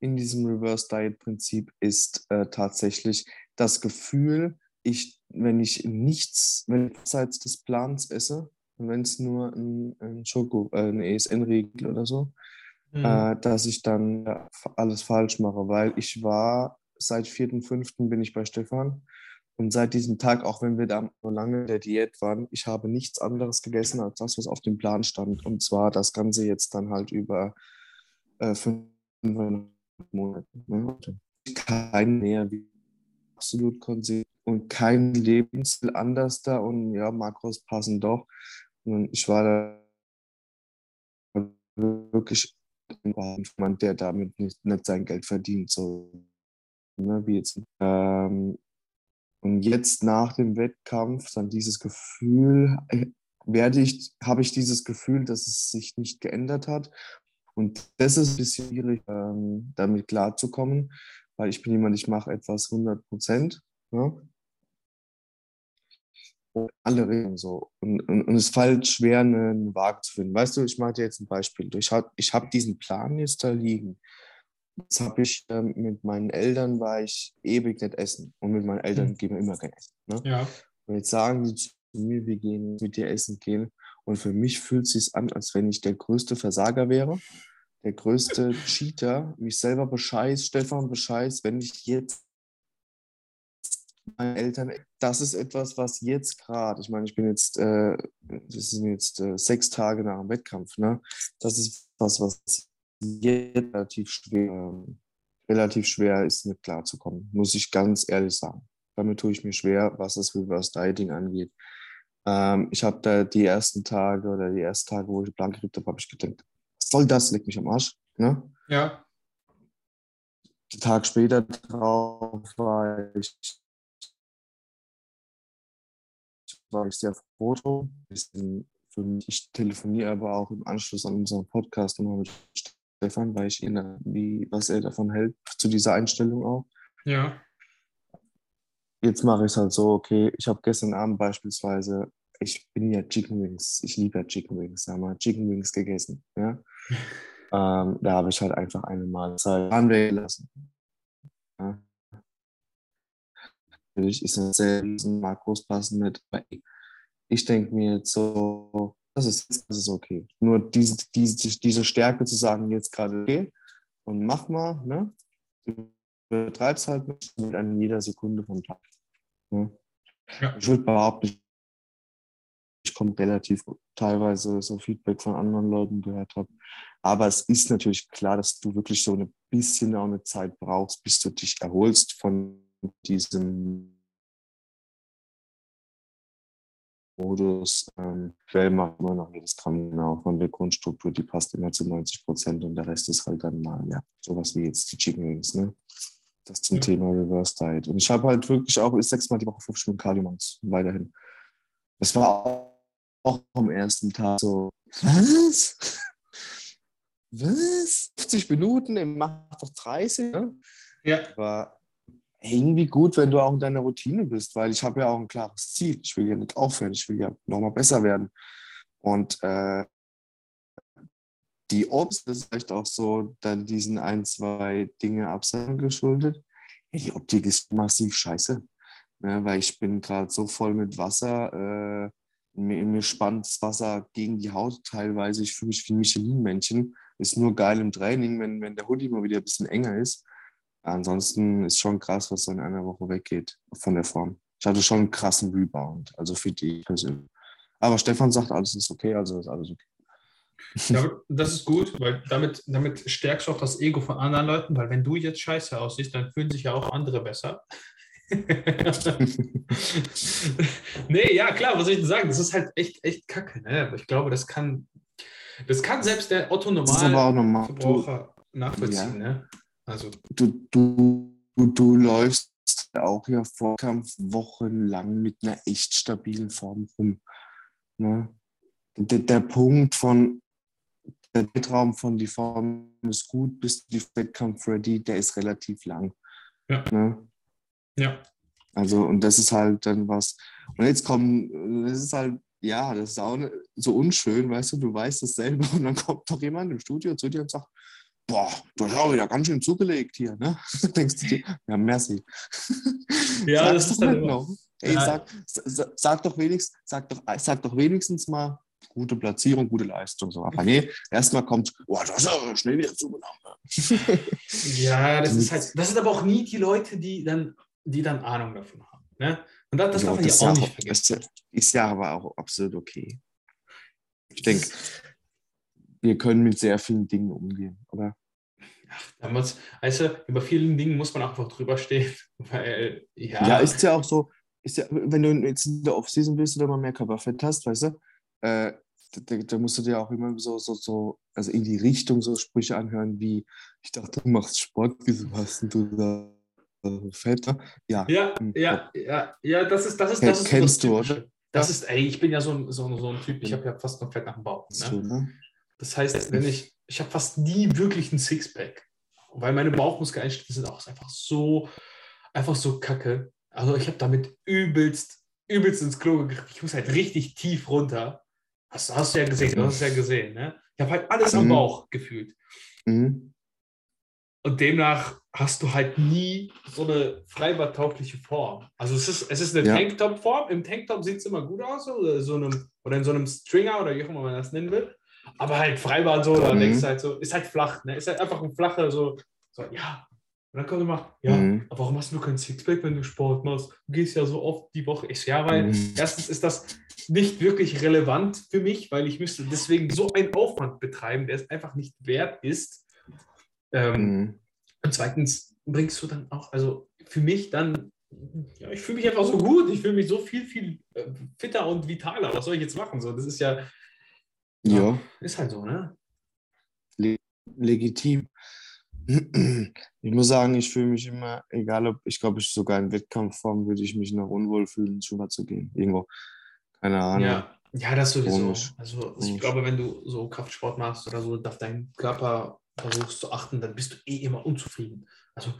in diesem Reverse Diet Prinzip ist äh, tatsächlich das Gefühl, ich, wenn ich nichts, wenn ich abseits des Plans esse, wenn es nur ein, ein Schoko, äh, ein ESN-Riegel oder so, mhm. äh, dass ich dann alles falsch mache, weil ich war seit 4.5. bin ich bei Stefan und seit diesem Tag, auch wenn wir da so lange in der Diät waren, ich habe nichts anderes gegessen als das, was auf dem Plan stand. Und zwar das Ganze jetzt dann halt über äh, fünf Monate. Ne? Kein mehr wie absolut konsequent und kein Lebensstil anders da und ja, Makros passen doch. Und ich war da wirklich jemand, der damit nicht, nicht sein Geld verdient. So, ne, wie jetzt. Ähm, und jetzt nach dem Wettkampf dann dieses Gefühl, äh, werde ich, habe ich dieses Gefühl, dass es sich nicht geändert hat. Und das ist ein bisschen schwierig, ähm, damit klarzukommen, weil ich bin jemand, ich mache etwas 100 Prozent. Ja? Ne? Und alle reden so. Und, und, und es fällt schwer, einen Waage zu finden. Weißt du, ich mache dir jetzt ein Beispiel. Ich habe ich hab diesen Plan jetzt da liegen. Jetzt habe ich ähm, mit meinen Eltern war ich ewig nicht essen. Und mit meinen Eltern mhm. gehen wir immer kein Essen. Ne? Ja. Und jetzt sagen die zu mir, wir gehen mit dir essen gehen. Und für mich fühlt es sich an, als wenn ich der größte Versager wäre, der größte [LAUGHS] Cheater, mich selber bescheiß, Stefan bescheiß, wenn ich jetzt meine Eltern, das ist etwas, was jetzt gerade, ich meine, ich bin jetzt, äh, das sind jetzt äh, sechs Tage nach dem Wettkampf, ne? Das ist was, was relativ schwer, relativ schwer ist, mit klarzukommen, muss ich ganz ehrlich sagen. Damit tue ich mir schwer, was das Reverse Dieting angeht. Ähm, ich habe da die ersten Tage oder die ersten Tage, wo ich blank gekriegt habe, habe ich gedacht, was soll das? Leg mich am Arsch. Ne? Ja. Den Tag später drauf war ich war ich sehr froh drum. Ich telefoniere aber auch im Anschluss an unseren Podcast nochmal mit Stefan, weil ich ihn, wie, was er davon hält, zu dieser Einstellung auch. Ja. Jetzt mache ich es halt so, okay, ich habe gestern Abend beispielsweise, ich bin ja Chicken Wings, ich liebe ja Chicken Wings, haben wir Chicken Wings gegessen. Ja? [LAUGHS] ähm, da habe ich halt einfach eine Mahlzeit anwählen lassen. Ja? Natürlich ist das sehr riesen Makros passen mit, ich denke mir jetzt so, das ist, das ist okay. Nur diese, diese, diese Stärke zu sagen, jetzt gerade okay und mach mal, ne? Du betreibst halt mit an jeder Sekunde vom Tag. Ne? Ja. Ich würde behaupten, ich komme relativ teilweise so Feedback von anderen Leuten gehört habe. Aber es ist natürlich klar, dass du wirklich so ein bisschen auch eine Zeit brauchst, bis du dich erholst von diesem Modus. Ähm, Quell macht immer noch jedes Gramm genau von der Grundstruktur, die passt immer zu 90 Prozent und der Rest ist halt dann mal, ja, sowas wie jetzt die Chicken Wings, ne? Das zum ja. Thema Reverse Diet. Und ich habe halt wirklich auch sechsmal die Woche fünf Stunden Cardio weiterhin. Das war auch am ersten Tag so, was? Was? 50 Minuten, macht doch 30, ne? Ja. War irgendwie gut, wenn du auch in deiner Routine bist, weil ich habe ja auch ein klares Ziel. Ich will ja nicht aufhören, ich will ja nochmal besser werden. Und äh, die Obst ist vielleicht auch so dann diesen ein, zwei Dinge absagen geschuldet. Ja, die Optik ist massiv scheiße, ne, weil ich bin gerade so voll mit Wasser. Äh, mir, mir spannt das Wasser gegen die Haut teilweise. Ich fühle mich wie ein Michelin-Männchen. Ist nur geil im Training, wenn, wenn der Hoodie mal wieder ein bisschen enger ist. Ansonsten ist schon krass, was so in einer Woche weggeht von der Form. Ich hatte schon einen krassen Rebound, also für die persönlich. Aber Stefan sagt, alles ist okay, also ist alles okay. Ja, das ist gut, weil damit, damit stärkst du auch das Ego von anderen Leuten, weil wenn du jetzt scheiße aussiehst, dann fühlen sich ja auch andere besser. [LAUGHS] nee, ja, klar, was soll ich denn sagen? Das ist halt echt, echt kacke. Ne? Ich glaube, das kann, das kann selbst der Otto normal Verbraucher nachvollziehen. Ja. Ne? Also. Du, du, du läufst auch ja Vorkampf wochenlang mit einer echt stabilen Form rum. Ne? Der, der Punkt von der Zeitraum von die Form ist gut bis die Wettkampf ready, der ist relativ lang. Ja. Ne? Ja. Also, und das ist halt dann was. Und jetzt kommen, das ist halt, ja, das ist auch so unschön, weißt du, du weißt es selber [LAUGHS] und dann kommt doch jemand im Studio zu dir und sagt, boah, du hast auch wieder ganz schön zugelegt hier, ne? [LAUGHS] Denkst du dir, ja, merci. Ja, sag das ist dann noch. Ey, ja. sag, sag, sag, doch wenigstens, sag, doch, sag doch wenigstens mal, gute Platzierung, gute Leistung. So. Aber nee, erstmal kommt, boah, das ist aber schnell wieder zugenommen. [LAUGHS] ja, das ist halt, das sind aber auch nie die Leute, die dann, die dann Ahnung davon haben. Ne? Und das, das ja, darf man ja auch nicht vergessen. Ist ja aber auch absolut okay. Ich denke, wir können mit sehr vielen Dingen umgehen, oder? Ach, damals, du, über vielen Dingen muss man einfach drüber stehen. [LAUGHS] Weil, ja. ja, ist ja auch so, ist ja, wenn du jetzt in der Offseason bist oder mal mehr Körperfett hast, weißt du, äh, da, da, musst du dir auch immer so, so, so, also in die Richtung so Sprüche anhören wie, ich dachte, du machst Sport, wieso hast du da Fett? Ja, ja, hm, ja, ja, ja, das ist, das ist, das ist Kennst du, oder? Das ist, ey, ich bin ja so ein, so, so ein Typ, ich habe ja fast noch Fett nach dem Bauch. Ne? Das heißt, wenn ich, ich habe fast nie wirklich ein Sixpack, weil meine Bauchmuskeleinschnitte sind auch einfach so, einfach so kacke. Also ich habe damit übelst, übelst ins Klo gegriffen. Ich muss halt richtig tief runter. Hast, hast du ja gesehen, du hast ja gesehen, ne? Ich habe halt alles am Mhm. Bauch gefühlt. Mhm. Und demnach hast du halt nie so eine freibadtaugliche Form. Also es ist, es ist eine Ja. Tanktop-Form. Im Tanktop sieht es immer gut aus, oder, so einem, oder in so einem Stringer oder wie auch immer man das nennen will. Aber halt Freibad so, da Mhm. denkst du halt so, ist halt flach, ne? Ist halt einfach ein flacher, so, so ja. Und dann kommt immer, ja, Mhm. aber warum hast du kein Sixpack, wenn du Sport machst? Du gehst ja so oft die Woche. Ich so, ja, weil Mhm. erstens ist das nicht wirklich relevant für mich, weil ich müsste deswegen so einen Aufwand betreiben, der es einfach nicht wert ist. Ähm, Mhm. und zweitens bringst du dann auch, also für mich dann, ja, ich fühle mich einfach so gut, ich fühle mich so viel, viel äh, fitter und vitaler. Was soll ich jetzt machen? So, das ist ja, Ja, ist halt so, ne? legitim. [CLEARS THROAT] Ich muss sagen, ich fühle mich immer, egal ob, ich glaube, ich sogar in Wettkampfform würde ich mich noch unwohl fühlen, Schwimmer zu gehen. Irgendwo. Keine Ahnung. Ja, ja, das sowieso. Komisch. Also ich Komisch. glaube, wenn du so Kraftsport machst oder so, auf deinen Körper versuchst zu achten, dann bist du eh immer unzufrieden. Also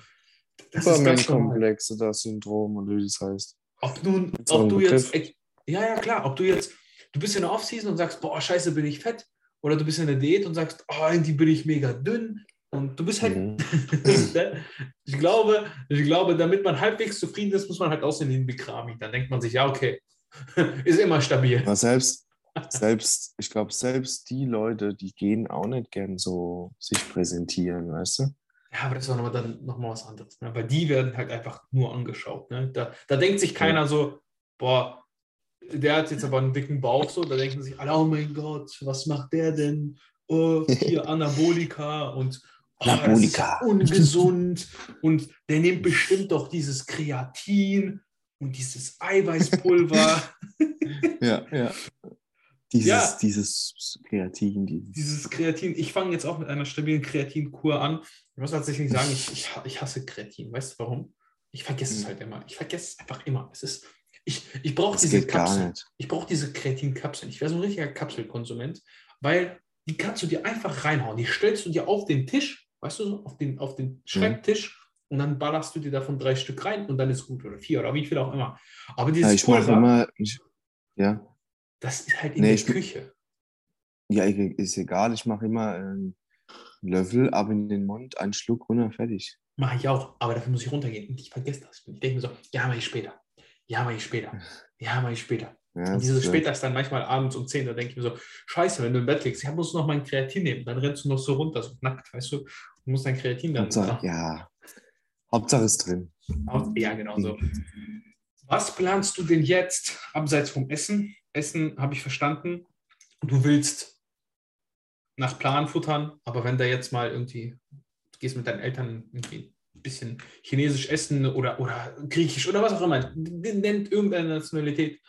das ist ganz. Superman-Komplex oder Syndrom oder wie das heißt. Ob, nun, ob du Begriff. jetzt, ja, ja, klar, ob du jetzt, du bist in der Offseason und sagst, boah, scheiße, bin ich fett. Oder du bist in der Diät und sagst, oh, irgendwie bin ich mega dünn. Und du bist halt, Mhm. [LAUGHS] ich glaube, ich glaube, damit man halbwegs zufrieden ist, muss man halt aussehen wie ein Bikrami. Dann denkt man sich, ja, okay, [LAUGHS] ist immer stabil. Aber selbst, selbst, ich glaube, selbst die Leute, die gehen auch nicht gern so sich präsentieren, weißt du? Ja, aber das ist auch nochmal dann nochmal was anderes. Ne? Weil die werden halt einfach nur angeschaut. Ne? Da, da denkt sich keiner so, boah, der hat jetzt aber einen dicken Bauch so, da denken sich alle, oh mein Gott, was macht der denn? Oh, hier [LAUGHS] Anabolika und oh, das ist Anabolika. ungesund und der nimmt bestimmt doch dieses Kreatin und dieses Eiweißpulver, [LAUGHS] Ja, ja. Dieses, Ja. dieses Kreatin, dieses. dieses Kreatin. Ich fange jetzt auch mit einer stabilen Kreatinkur an. Ich muss tatsächlich sagen, ich, ich, ich hasse Kreatin. Weißt du warum? Ich vergesse es Hm. halt immer. Ich vergesse es einfach immer. Es ist, ich ich brauche diese Kapseln. Ich brauche diese Kreatinkapseln. Ich wäre so ein richtiger Kapselkonsument, weil die kannst du dir einfach reinhauen. Die stellst du dir auf den Tisch, weißt du, so, auf den, auf Mhm. den Schreibtisch und dann ballerst du dir davon drei Stück rein und dann ist gut oder vier oder wie viel auch immer. Aber dieses Ja, ich Pulver, immer. Ich, ja, das ist halt in Nee, der ich- Küche. ja, ist egal. Ich mache immer einen Löffel ab in den Mund, einen Schluck runter, fertig. Mache ich auch, aber dafür muss ich runtergehen. Und ich vergesse das. Ich denke mir so, ja, mache ich später. Ja, mache ich später. [LAUGHS] Ja, mache ich später. Ja, Und dieses später ist dann manchmal abends um 10, da denke ich mir so, scheiße, wenn du im Bett liegst, ja, musst du noch mein Kreatin nehmen. Dann rennst du noch so runter, so nackt, weißt du, und musst dein Kreatin dann. Hauptsache, ja. Hauptsache ist drin. Ja, genau so. Was planst du denn jetzt, abseits vom Essen? Essen habe ich verstanden. Du willst nach Plan futtern, aber wenn da jetzt mal irgendwie, du gehst mit deinen Eltern irgendwie bisschen Chinesisch essen oder, oder Griechisch oder was auch immer, nennt irgendeine Nationalität,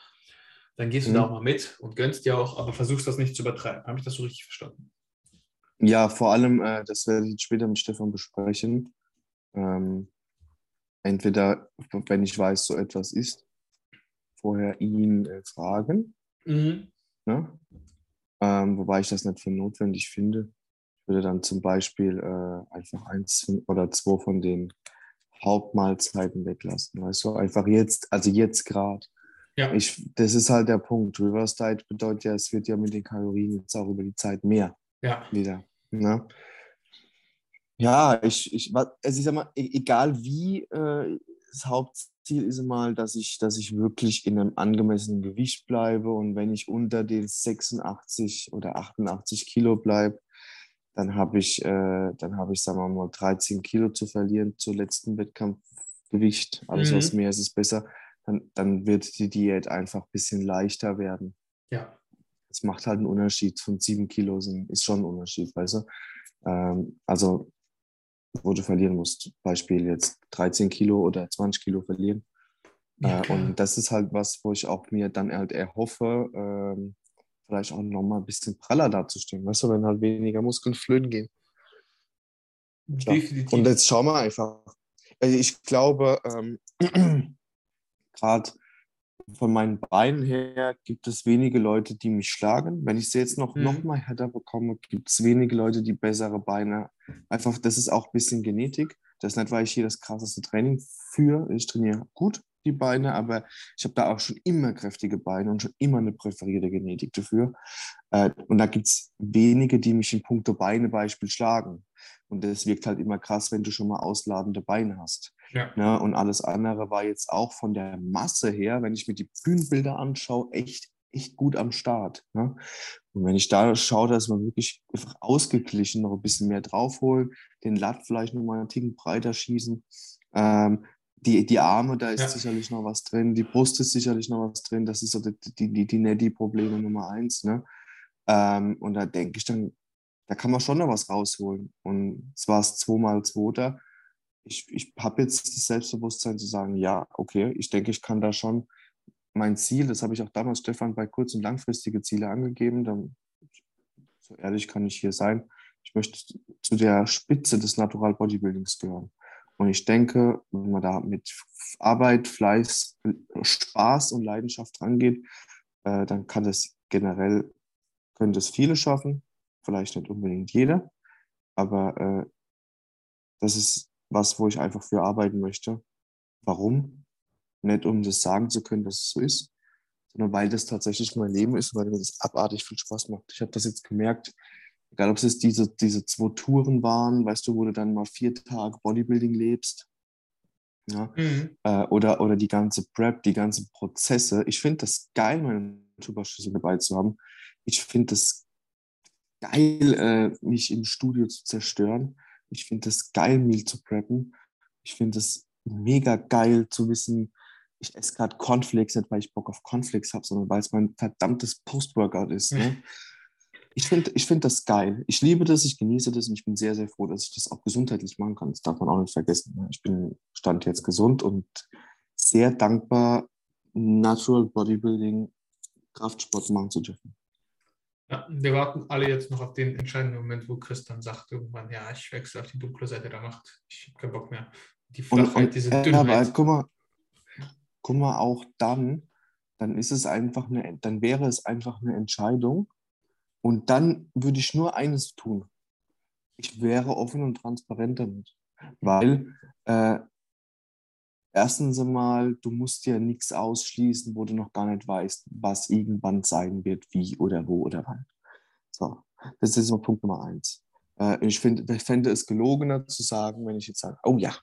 dann gehst du Mhm. da auch mal mit und gönnst dir auch, aber versuchst das nicht zu übertreiben. Habe ich das so richtig verstanden? Ja, vor allem, äh, das werde ich später mit Stefan besprechen. Ähm, entweder, wenn ich weiß, so etwas ist, vorher ihn äh, fragen, Mhm. ne? ähm, wobei ich das nicht für notwendig finde. Ich würde dann zum Beispiel äh, einfach eins oder zwei von den Hauptmahlzeiten weglassen. Weißt du, einfach jetzt, also jetzt gerade. Ja. Ich, das ist halt der Punkt. Reverse Diet bedeutet ja, es wird ja mit den Kalorien jetzt auch über die Zeit mehr Ja. wieder. Ne? Ja, ich, ich, wa- also ich sag mal, e- egal wie, äh, das Hauptziel ist mal, dass ich, dass ich wirklich in einem angemessenen Gewicht bleibe und wenn ich unter den 86 oder 88 Kilo bleibe, dann habe ich, äh, dann habe ich, sagen wir mal, 13 Kilo zu verlieren zur letzten Wettkampfgewicht. Alles, was Mhm. mehr ist, ist besser. Dann, dann wird die Diät einfach ein bisschen leichter werden Ja. es macht halt einen Unterschied. Von sieben Kilo sind, ist schon ein Unterschied, weißt du? Ähm, also, wo du verlieren musst. Beispiel jetzt 13 Kilo oder 20 Kilo verlieren. Ja, äh, und das ist halt was, wo ich auch mir dann halt erhoffe, ähm, vielleicht auch nochmal ein bisschen praller dazustehen. Weißt du, wenn halt weniger Muskeln flöten gehen. Definitiv. Und jetzt schauen wir einfach. Also ich glaube, ähm, [CLEARS THROAT] gerade von meinen Beinen her gibt es wenige Leute, die mich schlagen. Wenn ich sie jetzt noch, Mhm. noch mal härter bekomme, gibt es wenige Leute, die bessere Beine. Einfach, das ist auch ein bisschen Genetik. Das ist nicht, weil ich hier das krasseste Training führe. Ich trainiere gut, die Beine, aber ich habe da auch schon immer kräftige Beine und schon immer eine präferierte Genetik dafür. Äh, und da gibt es wenige, die mich in puncto Beine Beispiel schlagen. Und das wirkt halt immer krass, wenn du schon mal ausladende Beine hast. Ja. Ne? Und alles andere war jetzt auch von der Masse her, wenn ich mir die Bühnenbilder anschaue, echt, echt gut am Start. Ne? Und wenn ich da schaue, dass man wirklich einfach ausgeglichen noch ein bisschen mehr draufholen, den Latt vielleicht noch mal einen Ticken breiter schießen. Ähm, die, die Arme, da ist ja. sicherlich noch was drin, die Brust ist sicherlich noch was drin, das ist so die, die, die, die Netty-Probleme Nummer eins. Ne? Ähm, und da denke ich dann, da kann man schon noch was rausholen. Und es war es zweimal zweiter. Ich, ich habe jetzt das Selbstbewusstsein zu sagen, ja, okay, ich denke, ich kann da schon mein Ziel, das habe ich auch damals, Stefan, bei kurz- und langfristige Ziele angegeben. Dann, so ehrlich kann ich hier sein. Ich möchte zu der Spitze des Natural Bodybuildings gehören. Und ich denke, wenn man da mit Arbeit, Fleiß, Spaß und Leidenschaft rangeht, äh, dann kann das generell, können das viele schaffen. Vielleicht nicht unbedingt jeder. Aber äh, das ist was, wo ich einfach für arbeiten möchte. Warum? Nicht um das sagen zu können, dass es so ist, sondern weil das tatsächlich mein Leben ist, weil mir das abartig viel Spaß macht. Ich habe das jetzt gemerkt, egal ob es jetzt diese, diese zwei Touren waren, weißt du, wo du dann mal vier Tage Bodybuilding lebst, ja, mhm. äh, oder, oder die ganze Prep, die ganzen Prozesse. Ich finde das geil, meine Tuberschüssel dabei zu haben. Ich finde das geil, äh, mich im Studio zu zerstören. Ich finde das geil, Meal zu preppen. Ich finde es mega geil zu wissen, ich esse gerade Cornflakes nicht, weil ich Bock auf Cornflakes habe, sondern weil es mein verdammtes Post-Workout ist. Ne? [LAUGHS] ich finde ich find das geil. Ich liebe das, ich genieße das und ich bin sehr, sehr froh, dass ich das auch gesundheitlich machen kann. Das darf man auch nicht vergessen. Ne? Ich bin stand jetzt gesund und sehr dankbar, Natural Bodybuilding, Kraftsport machen zu dürfen. Ja, wir warten alle jetzt noch auf den entscheidenden Moment, wo Chris dann sagt irgendwann, ja, ich wechsle auf die dunkle Seite der Macht. Ich habe keinen Bock mehr. Die Flachheit, und, und, diese Dünnheit. Aber guck mal, guck mal, auch dann, dann ist es einfach eine, dann wäre es einfach eine Entscheidung. Und dann würde ich nur eines tun. Ich wäre offen und transparent damit. Weil äh, erstens einmal, du musst ja nichts ausschließen, wo du noch gar nicht weißt, was irgendwann sein wird, wie oder wo oder wann. So, das ist mal Punkt Nummer eins. Äh, ich, find, ich fände es gelogener zu sagen, wenn ich jetzt sage, oh ja,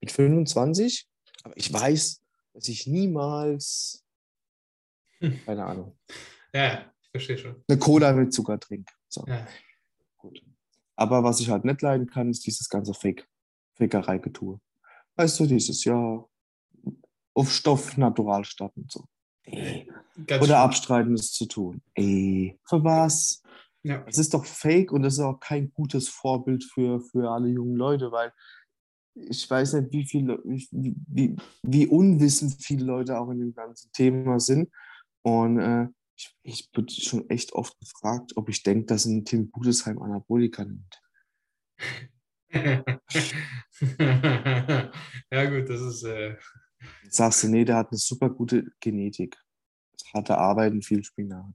mit 25, aber ich weiß, dass ich niemals, hm. keine Ahnung. Ja, verstehe schon. Eine Cola mit Zucker trinke. So. Ja. Gut. Aber was ich halt nicht leiden kann, ist dieses ganze Fake, Fakerei-Getue. Weißt du, dieses Jahr auf Stoff natural statt und so. Ey. Oder schön. Abstreitendes zu tun. Ey, für was? Ja. Das ist doch fake und das ist auch kein gutes Vorbild für, für alle jungen Leute, weil ich weiß nicht, wie viele, wie, wie, wie unwissend viele Leute auch in dem ganzen Thema sind. Und äh, ich, ich bin schon echt oft gefragt, ob ich denke, dass ein Tim Budesheim Anabolika nimmt. [LAUGHS] ja, gut, das ist. Äh... sagst du, nee, der hat eine super gute Genetik. Harte Arbeiten, viel Spinat.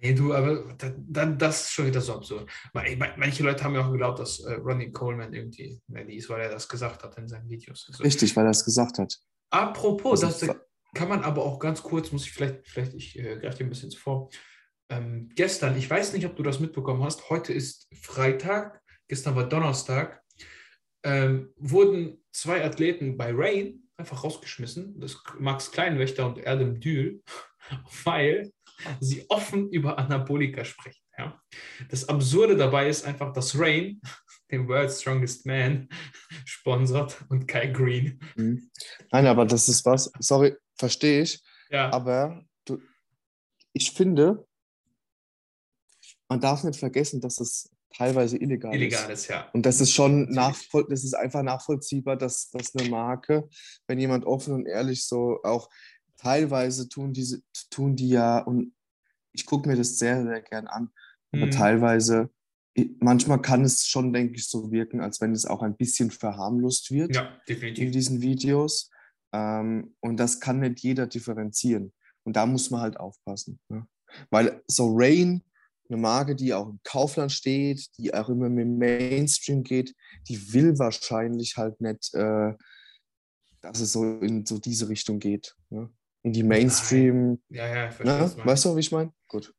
Nee, du, aber dann das ist schon wieder so absurd. Manche Leute haben ja auch geglaubt, dass äh, Ronnie Coleman irgendwie Melly ist, weil er das gesagt hat in seinen Videos. Also, Richtig, weil er es gesagt hat. Apropos, das, das kann man aber auch ganz kurz, muss ich vielleicht, vielleicht ich äh, greife dir ein bisschen vor. Ähm, gestern, ich weiß nicht, ob du das mitbekommen hast, heute ist Freitag, gestern war Donnerstag, ähm, wurden zwei Athleten bei Rain einfach rausgeschmissen, das Max Kleinwächter und Erdem Dül, [LAUGHS] weil sie offen über Anabolika sprechen. Ja? Das Absurde dabei ist einfach, dass Rain [LAUGHS] den World's Strongest Man [LAUGHS] sponsert und Kai Green. Mhm. Nein, aber das ist was, sorry, verstehe ich. Ja. Aber du, ich finde, man darf nicht vergessen, dass es teilweise illegal, illegal ist. ist. ja. Und das ist schon nachvoll das ist einfach nachvollziehbar, dass, dass eine Marke, wenn jemand offen und ehrlich so auch teilweise tun, diese, tun die ja, und ich gucke mir das sehr, sehr gern an, aber mhm. teilweise, manchmal kann es schon, denke ich, so wirken, als wenn es auch ein bisschen verharmlost wird ja, definitiv. in diesen Videos. Ähm, und das kann nicht jeder differenzieren. Und da muss man halt aufpassen. Ne? Weil so Rain, eine Marke, die auch im Kaufland steht, die auch immer mit Mainstream geht, die will wahrscheinlich halt nicht äh, dass es so in so diese Richtung geht. Ne? In die Mainstream. Ja, ja, ich verstehe. Ne? Weißt du, wie ich meine? Gut.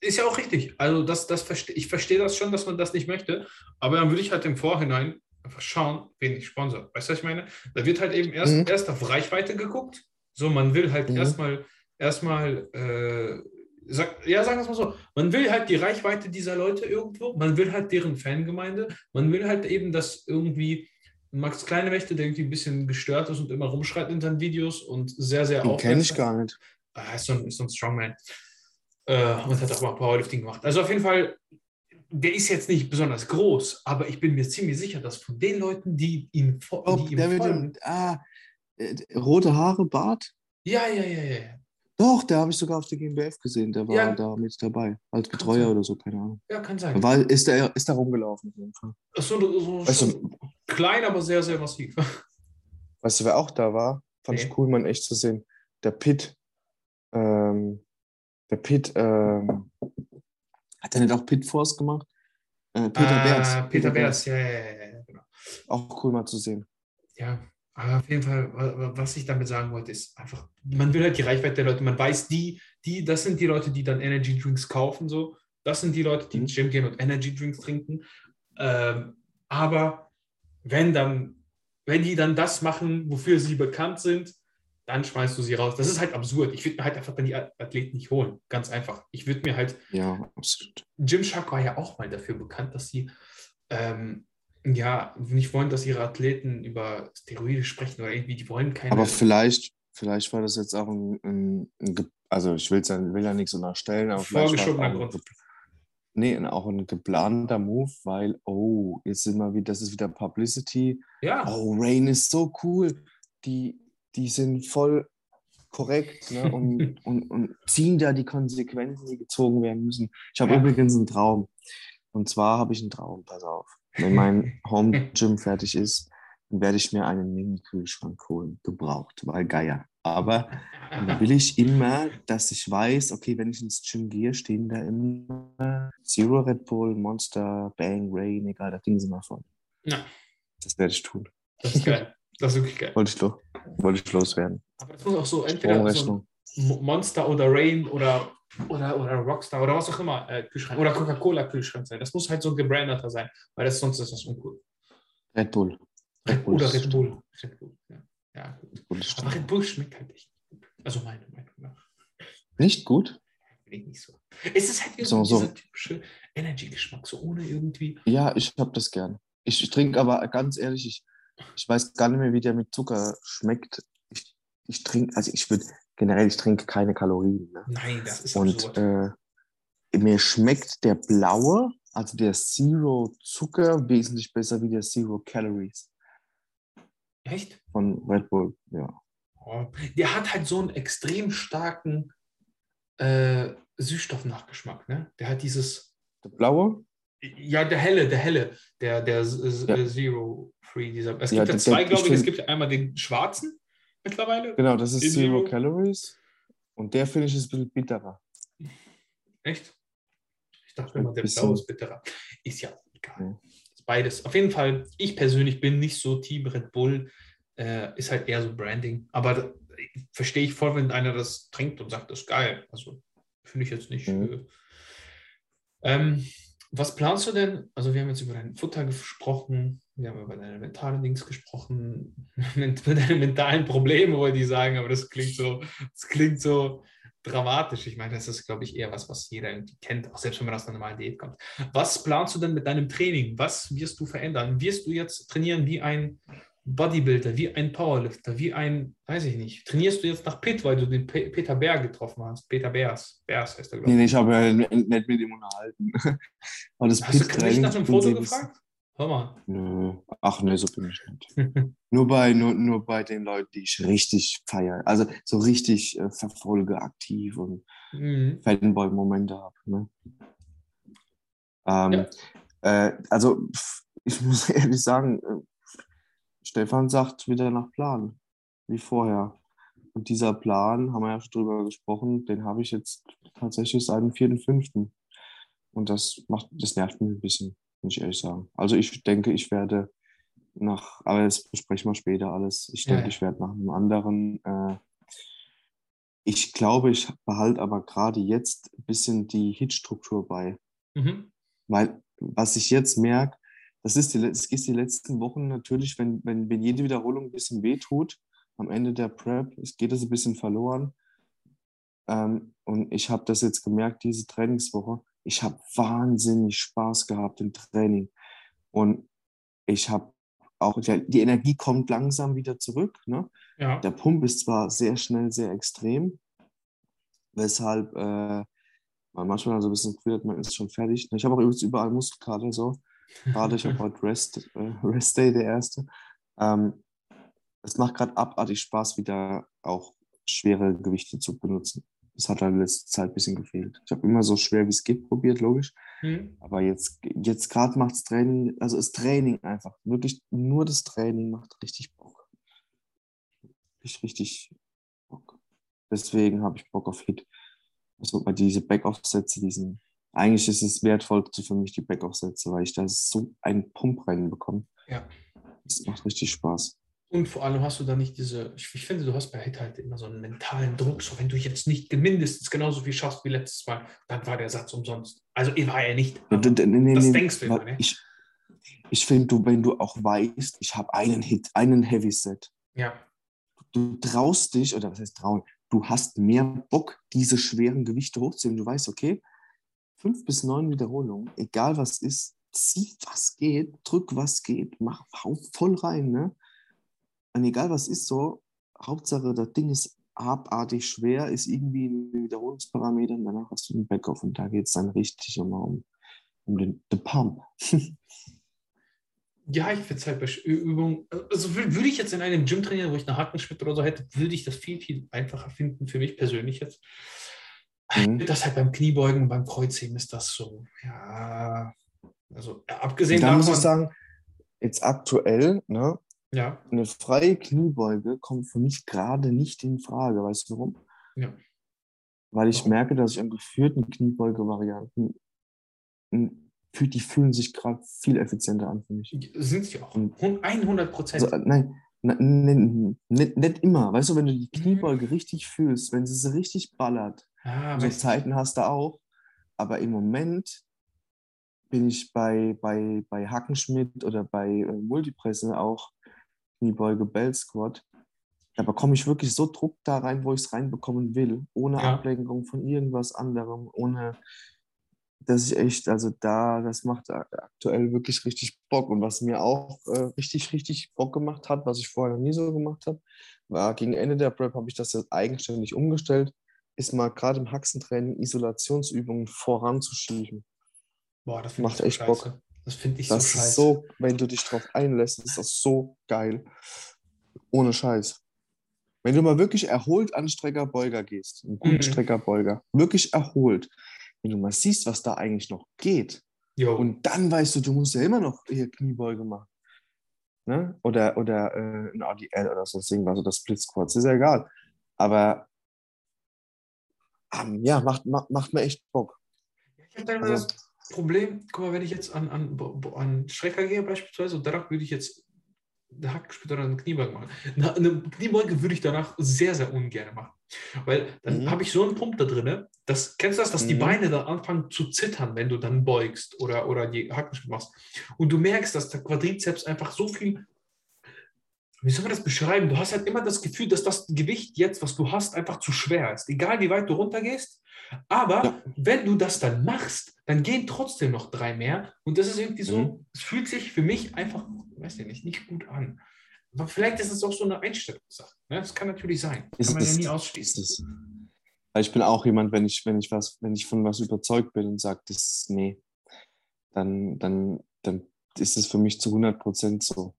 Ist ja auch richtig. Also das, das verste ich verstehe das schon, dass man das nicht möchte, aber dann würde ich halt im Vorhinein einfach schauen, wen ich sponsor. Weißt du, was ich meine? Da wird halt eben erst, Mhm. erst auf Reichweite geguckt. So, man will halt Mhm. erstmal, erstmal, äh, sag, ja, sagen wir es mal so, man will halt die Reichweite dieser Leute irgendwo, man will halt deren Fangemeinde, man will halt eben, dass irgendwie Max Kleinewächte, der irgendwie ein bisschen gestört ist und immer rumschreit in seinen Videos und sehr, sehr Den kenne ich gar nicht. Ah, ist so ein, ist so ein Strongman. Äh, und hat auch mal Powerlifting gemacht. Also auf jeden Fall, der ist jetzt nicht besonders groß, aber ich bin mir ziemlich sicher, dass von den Leuten, die ihn, fo- Oh, der mit folgen, dem, ah, äh, rote Haare, Bart. ja, ja, ja, ja. Doch, der habe ich sogar auf der GmbF gesehen. Der war Ja. da mit dabei. Als Betreuer sein. oder so, keine Ahnung. Ja, kann sein. War, ist, der, ist der rumgelaufen. auf jeden Fall. So, so, Weißt du, klein, aber sehr, sehr massiv. [LAUGHS] weißt du, wer auch da war? Fand Nee. ich cool, mal in echt zu sehen. Der Pitt. Ähm, der Pitt, ähm, hat er nicht auch Pit Force gemacht? Äh, Peter Ah, Beers. Peter Beers, ja, ja, ja, ja, genau. Auch cool mal zu sehen. Ja, aber auf jeden Fall, wa- was ich damit sagen wollte, ist einfach, man will halt die Reichweite der Leute, man weiß, die, die, das sind die Leute, die dann Energy Drinks kaufen, so. Das sind die Leute, die Mhm. ins Gym gehen und Energy Drinks trinken. Ähm, aber wenn dann, wenn die dann das machen, wofür sie bekannt sind, dann schmeißt du sie raus. Das ist halt absurd. Ich würde mir halt einfach dann die Athleten nicht holen. Ganz einfach. Ich würde mir halt Ja, absolut. Gymshark war ja auch mal dafür bekannt, dass sie ähm, ja nicht wollen, dass ihre Athleten über Steroide sprechen oder irgendwie, die wollen keine. Aber vielleicht, vielleicht war das jetzt auch ein, ein, ein also ich will's ja, will ja nichts unterstellen, aber vielleicht Vorgeschobener Grund. nee, auch ein geplanter Move, weil, oh, jetzt sind wir wieder, das ist wieder Publicity. ja, Oh, Rain ist so cool. Die, die sind voll korrekt ne? und, [LAUGHS] und, und ziehen da die Konsequenzen, die gezogen werden müssen. Ich habe Ja. übrigens einen Traum. Und zwar habe ich einen Traum, pass auf. Wenn mein Home Gym fertig ist, dann werde ich mir einen Mini-Kühlschrank holen, gebraucht, weil Geier. Aber dann will ich immer, dass ich weiß, okay, wenn ich ins Gym gehe, stehen da immer Zero Red Bull, Monster, Bang, Rain, egal, da Ding sind wir voll. Ja. Das werde ich tun. das ist geil. Das ist wirklich geil. Wollte ich, lo wollte ich loswerden. Aber das muss auch so entweder so Monster oder Rain oder, oder, oder Rockstar oder was auch immer äh, Kühlschrank oder Coca-Cola-Kühlschrank sein. Das muss halt so ein gebrandeter sein, weil das, sonst ist das uncool. Red Bull. Red Bull Oder Red Bull. Red Bull. Ja, ja gut. Bull Aber Red Bull schmeckt halt echt gut. Also meine Meinung nach. Nicht gut? Nicht so. Es ist halt irgendwie So, so. dieser typische Energy-Geschmack, so ohne irgendwie. Ja, ich habe das gern. Ich, ich trinke aber ganz ehrlich, ich, ich weiß gar nicht mehr, wie der mit Zucker schmeckt. Ich, ich trinke, also ich würde generell, ich trinke keine Kalorien. Ne? Nein, das ist Und absurd. äh, mir schmeckt der blaue, also der Zero Zucker, wesentlich besser wie der Zero Calories Echt? von Red Bull. Ja. Oh. Der hat halt so einen extrem starken äh, Süßstoffnachgeschmack, ne? Der hat dieses. Der blaue? Ja, der helle, der helle, der, der Ja. Zero Free, dieser. Es gibt ja zwei, glaube ich. Es gibt einmal den schwarzen mittlerweile. Genau, das ist Zero Zero. Calories. Und der finde ich ist ein bisschen bitterer. Echt? Ich dachte immer, der blaue ist bitterer. Ist ja egal. Ja. Ist beides. Auf jeden Fall, ich persönlich bin nicht so Team Red Bull. Äh, ist halt eher so Branding. Aber verstehe ich voll, wenn einer das trinkt und sagt, das ist geil. Also finde ich jetzt nicht. Mhm. Äh, ähm, was planst du denn? Also, wir haben jetzt über dein Futter gesprochen, wir haben über deine mentalen Dings gesprochen, [LAUGHS] über deine mentalen Probleme, wollte ich sagen, aber das klingt so, das klingt so dramatisch. Ich meine, das ist, glaube ich, eher was, was jeder irgendwie kennt, auch selbst wenn man aus einer normalen Diät kommt. Was planst du denn mit deinem Training? Was wirst du verändern? Wirst du jetzt trainieren wie ein Bodybuilder, wie ein Powerlifter, wie ein, weiß ich nicht, trainierst du jetzt nach Pitt, weil du den Pe Peter Bär getroffen hast? Peter Bärs, Bärs heißt er, glaube Nee, ich. nee, ich habe ja nicht mit ihm unterhalten. [LAUGHS] Aber das Hast du nicht nach bin Foto gefragt? Hör mal. Nö. Ach nee, so bin ich nicht. [LAUGHS] nur, bei, nur, nur bei den Leuten, die ich richtig feiere. Also so richtig äh, verfolge, aktiv und Mhm. Fanboy-Momente habe. Ne? Ähm, Ja. äh, also ich [LAUGHS] muss ehrlich sagen, äh, Stefan sagt wieder nach Plan, wie vorher. Und dieser Plan, haben wir ja schon drüber gesprochen, den habe ich jetzt tatsächlich seit dem 4.5. Und das macht, das nervt mich ein bisschen, muss ich ehrlich sagen. Also ich denke, ich werde nach, aber das besprechen wir später alles. Ich Ja, denke, ja. ich werde nach einem anderen. Äh, ich glaube, ich behalte aber gerade jetzt ein bisschen die Hitstruktur bei. Mhm. Weil, was ich jetzt merke, das ist die, das ist die letzten Wochen natürlich, wenn, wenn, wenn jede Wiederholung ein bisschen wehtut, am Ende der Prep, es geht das ein bisschen verloren. Ähm, und ich habe das jetzt gemerkt, diese Trainingswoche. Ich habe wahnsinnig Spaß gehabt im Training. Und ich habe auch, die Energie kommt langsam wieder zurück. Ne? Ja. Der Pump ist zwar sehr schnell, sehr extrem, weshalb äh, man manchmal so ein bisschen hat, man ist schon fertig. Ich habe auch übrigens überall Muskelkater so. Gerade ich habe [LAUGHS] heute Rest, äh, Rest Day, der erste. Ähm, es macht gerade abartig Spaß, wieder auch schwere Gewichte zu benutzen. Das hat halt in letzter Zeit ein bisschen gefehlt. Ich habe immer so schwer wie es geht probiert, logisch. Mhm. Aber jetzt, jetzt gerade macht das Training, also das Training einfach, wirklich nur das Training macht richtig Bock. Richtig, richtig Bock. Deswegen habe ich Bock auf Hit. Also bei diese Backoff-Sätze, diesen, eigentlich ist es wertvollste für mich die Backoff-Sätze, weil ich da so einen Pump reinbekomme. Ja. Das macht richtig Spaß. Und vor allem hast du da nicht diese, ich, ich finde, du hast bei Hit halt immer so einen mentalen Druck, so wenn du jetzt nicht mindestens genauso viel schaffst wie letztes Mal, dann war der Satz umsonst. Also war er nicht. Nee, nee, das nee, denkst du immer, ne? Ich, ich finde, du, wenn du auch weißt, ich habe einen Hit, einen Heavy Set, Ja, du traust dich, oder was heißt trauen, du hast mehr Bock, diese schweren Gewichte hochzunehmen. Du weißt, okay, fünf bis neun Wiederholungen, egal was ist, zieh was geht, drück was geht, mach hau voll rein, ne? Und egal was ist so, Hauptsache, das Ding ist abartig schwer, ist irgendwie in den Wiederholungsparametern, danach hast du den Backoff und da geht es dann richtig um, um, den, den Pump. [LAUGHS] ja ich finde es halt bei Übungen, also wür- würde ich jetzt in einem Gym trainieren, wo ich eine Hackenschmidt oder so hätte, würde ich das viel, viel einfacher finden, für mich persönlich jetzt. Mhm. Das halt beim Kniebeugen, beim Kreuzheben ist das so, ja, also ja, abgesehen da muss ich davon, sagen, jetzt aktuell, ne, ja, eine freie Kniebeuge kommt für mich gerade nicht in Frage. Weißt du warum? Ja. Weil ich Warum? merke, dass ich an geführten Kniebeuge-Varianten, m, für- die fühlen sich gerade viel effizienter an für mich. sind sie auch, Und- 100 Prozent. Also, äh, nein, na- n- nicht, nicht immer. Weißt du, wenn du die Mhm. Kniebeuge richtig fühlst, wenn sie sie richtig ballert, ah, so Zeiten hast du auch. Aber im Moment bin ich bei, bei, bei Hackenschmidt oder bei äh, Multipresse auch Kniebeuge Bell Squat. Da bekomme ich wirklich so Druck da rein, wo ich es reinbekommen will, ohne Ja. Ablenkung von irgendwas anderem, ohne dass ich echt, also da, das macht aktuell wirklich richtig Bock. Und was mir auch äh, richtig, richtig Bock gemacht hat, was ich vorher noch nie so gemacht habe, war gegen Ende der Prep habe ich das jetzt eigenständig umgestellt, ist mal gerade im Haxentraining Isolationsübungen voranzuschieben. boah, das macht so echt scheiße. Bock. Das finde ich so Das scheiße. ist so, wenn du dich drauf einlässt, ist das so geil. Ohne Scheiß. Wenn du mal wirklich erholt an Streckerbeuger gehst, einen guten Mhm. Streckerbeuger, wirklich erholt, wenn du mal siehst, was da eigentlich noch geht, Jo. und dann weißt du, du musst ja immer noch hier Kniebeuge machen. Ne? Oder, oder äh, ein ADL oder sonst irgendwas, oder Split Squats, ist ja egal. Aber ähm, ja, macht, macht, macht mir echt Bock. Ich habe immer Also- das Problem, guck mal, wenn ich jetzt an, an, an Strecker gehe beispielsweise, und danach würde ich jetzt eine Hackspitze oder eine Kniebeuge machen. Eine Kniebeuge würde ich danach sehr, sehr ungern machen. Weil dann Mhm. habe ich so einen Pump da drin, das, kennst du das, dass die Mhm. Beine dann anfangen zu zittern, wenn du dann beugst oder, oder die Hackenschmidt machst. Und du merkst, dass der Quadrizeps einfach so viel, wie soll man das beschreiben? Du hast halt immer das Gefühl, dass das Gewicht jetzt, was du hast, einfach zu schwer ist. Egal wie weit du runtergehst. Aber Ja. wenn du das dann machst, dann gehen trotzdem noch drei mehr. Und das ist irgendwie so, Mhm. es fühlt sich für mich einfach, weiß ich nicht, nicht gut an. Aber vielleicht ist es auch so eine Einstellungssache. Ne? Das kann natürlich sein. Ist kann man ja es- nie ist ausschließen. Weil ich bin auch jemand, wenn ich, wenn ich was, wenn ich von was überzeugt bin und sage, das nee, dann, dann, dann ist es für mich zu 100 Prozent so.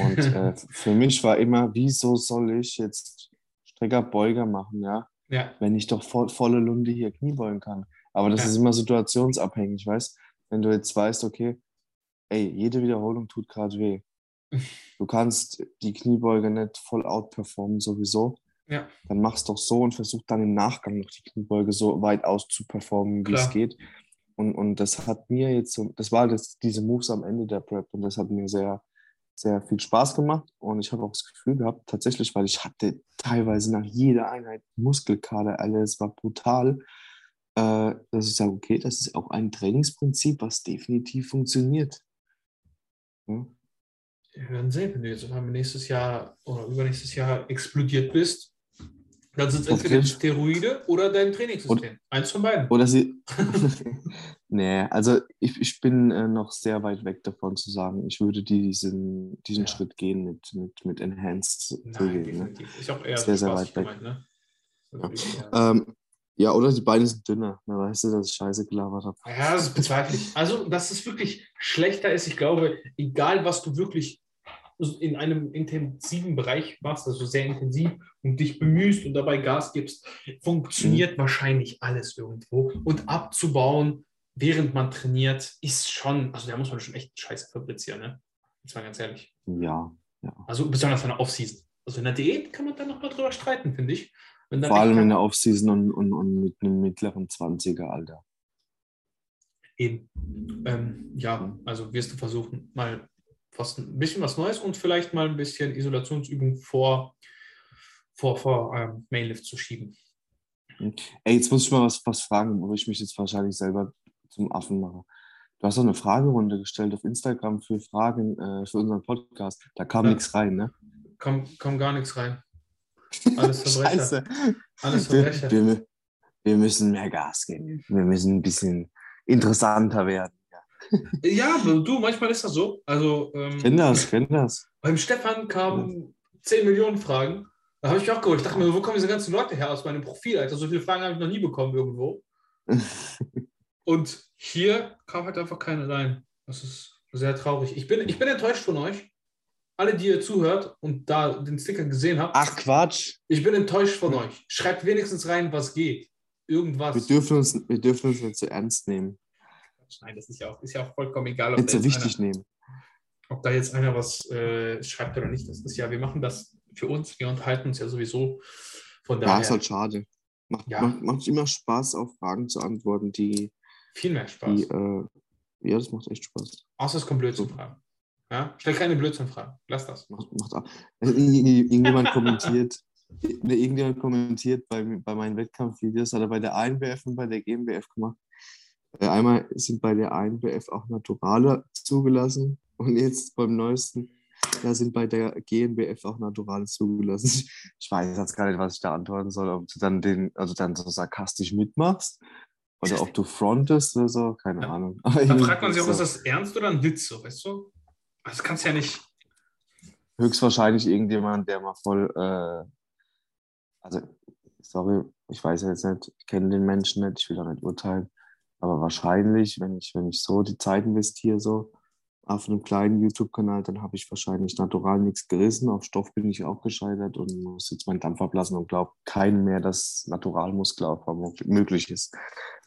Und äh, [LAUGHS] für mich war immer, wieso soll ich jetzt Streckerbeuger machen, ja, ja, wenn ich doch voll, volle Lunde hier Kniebeugen kann. Aber das Ja. ist immer situationsabhängig, weißt Wenn du jetzt weißt, okay, ey, jede Wiederholung tut gerade weh. [LAUGHS] Du kannst die Kniebeuge nicht voll outperformen sowieso. ja, Dann mach's doch so und versuch dann im Nachgang noch die Kniebeuge so weit aus zu performen, wie es geht. Und, und das hat mir jetzt so, das war das, diese Moves am Ende der Prep und das hat mir sehr, sehr viel Spaß gemacht und ich habe auch das Gefühl gehabt, tatsächlich, weil ich hatte teilweise nach jeder Einheit Muskelkater, alles war brutal, äh, dass ich sage, okay, das ist auch ein Trainingsprinzip, was definitiv funktioniert. Ja. Wir werden sehen, wenn du jetzt nächstes Jahr oder übernächstes Jahr explodiert bist, dann sind es entweder die Steroide oder dein Trainingssystem. Und, Eins von beiden. Oder sie. [LAUGHS] [LAUGHS] nee, also ich, ich bin äh, noch sehr weit weg davon zu sagen, ich würde diesen, diesen ja. Schritt gehen mit, mit, mit Enhanced Training. Ne? Ist auch eher sehr, sehr weit weg. Gemeint, ne? ja. Ähm, ja, oder die Beine sind dünner. Da weißt du, dass ich Scheiße gelabert habe. Ja, das bezweifle ich. Also, dass es wirklich schlechter ist, ich glaube, egal was du wirklich in einem intensiven Bereich machst, also sehr intensiv und dich bemühst und dabei Gas gibst, funktioniert mhm. wahrscheinlich alles irgendwo. Und abzubauen, während man trainiert, ist schon, also da muss man schon echt Scheiße fabrizieren, ne? Jetzt mal ganz ehrlich. Ja, ja. Also besonders in der Offseason. Also in der Diät kann man da noch mal drüber streiten, finde ich. Vor allem in der Offseason und, und, und mit einem mittleren 20er Alter. Eben. Ähm, ja, also wirst du versuchen, mal was, ein bisschen was Neues und vielleicht mal ein bisschen Isolationsübung vor, vor, vor ähm, Mainlift zu schieben. Ey, jetzt muss ich mal was, was fragen, wo ich mich jetzt wahrscheinlich selber zum Affen mache. Du hast doch eine Fragerunde gestellt auf Instagram für Fragen äh, für unseren Podcast. Da kam ja. nichts rein, ne? Kam, kam gar nichts rein. [LAUGHS] Alles Verbrecher. Scheiße. Alles Verbrecher. Wir, wir, wir müssen mehr Gas geben. Wir müssen ein bisschen interessanter werden. Ja, du, manchmal ist das so. Also, ähm, kenn das, kenn das. Beim Stefan kamen ja. 10 Millionen Fragen. Da habe ich mich auch geholt. Ich dachte mir, wo kommen diese ganzen Leute her aus meinem Profil, Alter? So viele Fragen habe ich noch nie bekommen irgendwo. [LAUGHS] Und hier kam halt einfach keine rein. Das ist sehr traurig. Ich bin, ich bin enttäuscht von euch. Alle, die ihr zuhört und da den Sticker gesehen habt. Ach Quatsch. Ich bin enttäuscht von euch. Schreibt wenigstens rein, was geht. Irgendwas. Wir dürfen uns, wir dürfen uns nicht zu ernst nehmen. Nein, das ist ja auch, ist ja auch vollkommen egal. Ob so wichtig einer, nehmen. Ob da jetzt einer was äh, schreibt oder nicht. Das ist ja, wir machen das für uns. Wir unterhalten uns ja sowieso. Von daher, ja, ist halt schade. Macht, ja. macht, macht immer Spaß, auf Fragen zu antworten, die. Viel mehr Spaß. Die, äh, ja, das macht echt Spaß. Außer es kommt Blödsinn-Fragen. Ja? Stell keine Blödsinn-Fragen. Lass das. Macht, macht auch. Irgendjemand kommentiert. [LAUGHS] Irgendjemand kommentiert bei, bei meinen Wettkampfvideos, hat er bei der ANBF und bei der GmbF gemacht. Äh, einmal sind bei der ANBF auch Naturale zugelassen und jetzt beim neuesten, da sind bei der GNBF auch Naturale zugelassen. Ich weiß jetzt gar nicht, was ich da antworten soll, ob du dann den, also dann so sarkastisch mitmachst oder ob du frontest oder so, keine ja. Ahnung. dann [LAUGHS] fragt man sich auch, ist das ernst oder ein Witz, so, weißt du? Das kannst ja nicht. Höchstwahrscheinlich irgendjemand, der mal voll, äh, also, sorry, ich weiß ja jetzt nicht, ich kenne den Menschen nicht, ich will auch nicht urteilen, aber wahrscheinlich, wenn ich, wenn ich so die Zeit investiere, so auf einem kleinen YouTube-Kanal, dann habe ich wahrscheinlich natural nichts gerissen. Auf Stoff bin ich auch gescheitert und muss jetzt meinen Dampf ablassen und glaube keinen mehr, dass Naturalmuskelaufbau möglich ist.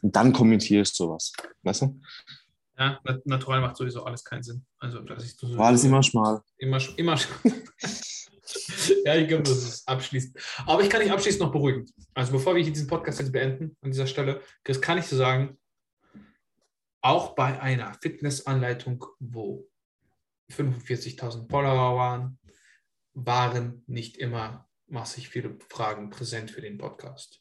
Und dann kommentiere ich sowas. Weißt du? Ja, natural macht sowieso alles keinen Sinn. Also, das ist War alles immer schmal. Immer, immer [LAUGHS] Ja, ich glaube, das ist abschließend. Aber ich kann dich abschließend noch beruhigen. Also, bevor wir diesen Podcast jetzt beenden, an dieser Stelle, Chris, kann ich dir sagen, auch bei einer Fitnessanleitung, wo 45.000 Follower waren, waren nicht immer massig viele Fragen präsent für den Podcast.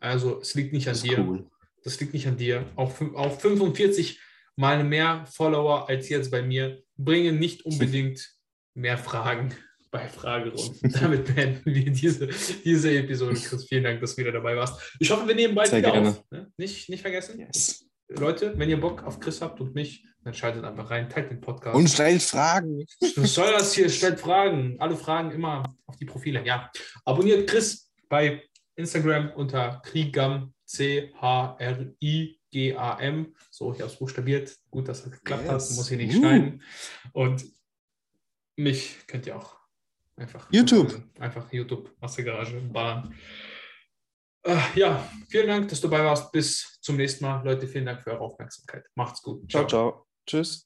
Also es liegt nicht an dir. Cool. Das liegt nicht an dir. Auch, auch 45 mal mehr Follower als jetzt bei mir bringen nicht unbedingt mehr Fragen [LAUGHS] bei Fragerunden. [LAUGHS] Damit beenden wir diese, diese Episode. Chris, vielen Dank, dass du wieder dabei warst. Ich hoffe, wir nehmen bald Sehr wieder gerne. auf. Ne? Nicht, nicht vergessen. Yes. Leute, wenn ihr Bock auf Chris habt und mich, dann schaltet einfach rein, teilt den Podcast. Und stellt Fragen. Was soll das hier? Stellt Fragen. Alle Fragen immer auf die Profile. Ja. Abonniert Chris bei Instagram unter Kriegam, C-H-R-I-G-A-M. So, ich habe es buchstabiert. Gut, dass das geklappt yes. hat. Muss ich nicht uh. schneiden. Und mich könnt ihr auch einfach. YouTube. Einfach YouTube, Massegarage, Bahn. Äh, ja, vielen Dank, dass du dabei warst. Bis zum nächsten Mal. Leute, vielen Dank für eure Aufmerksamkeit. Macht's gut. Ciao, ciao. ciao. Tschüss.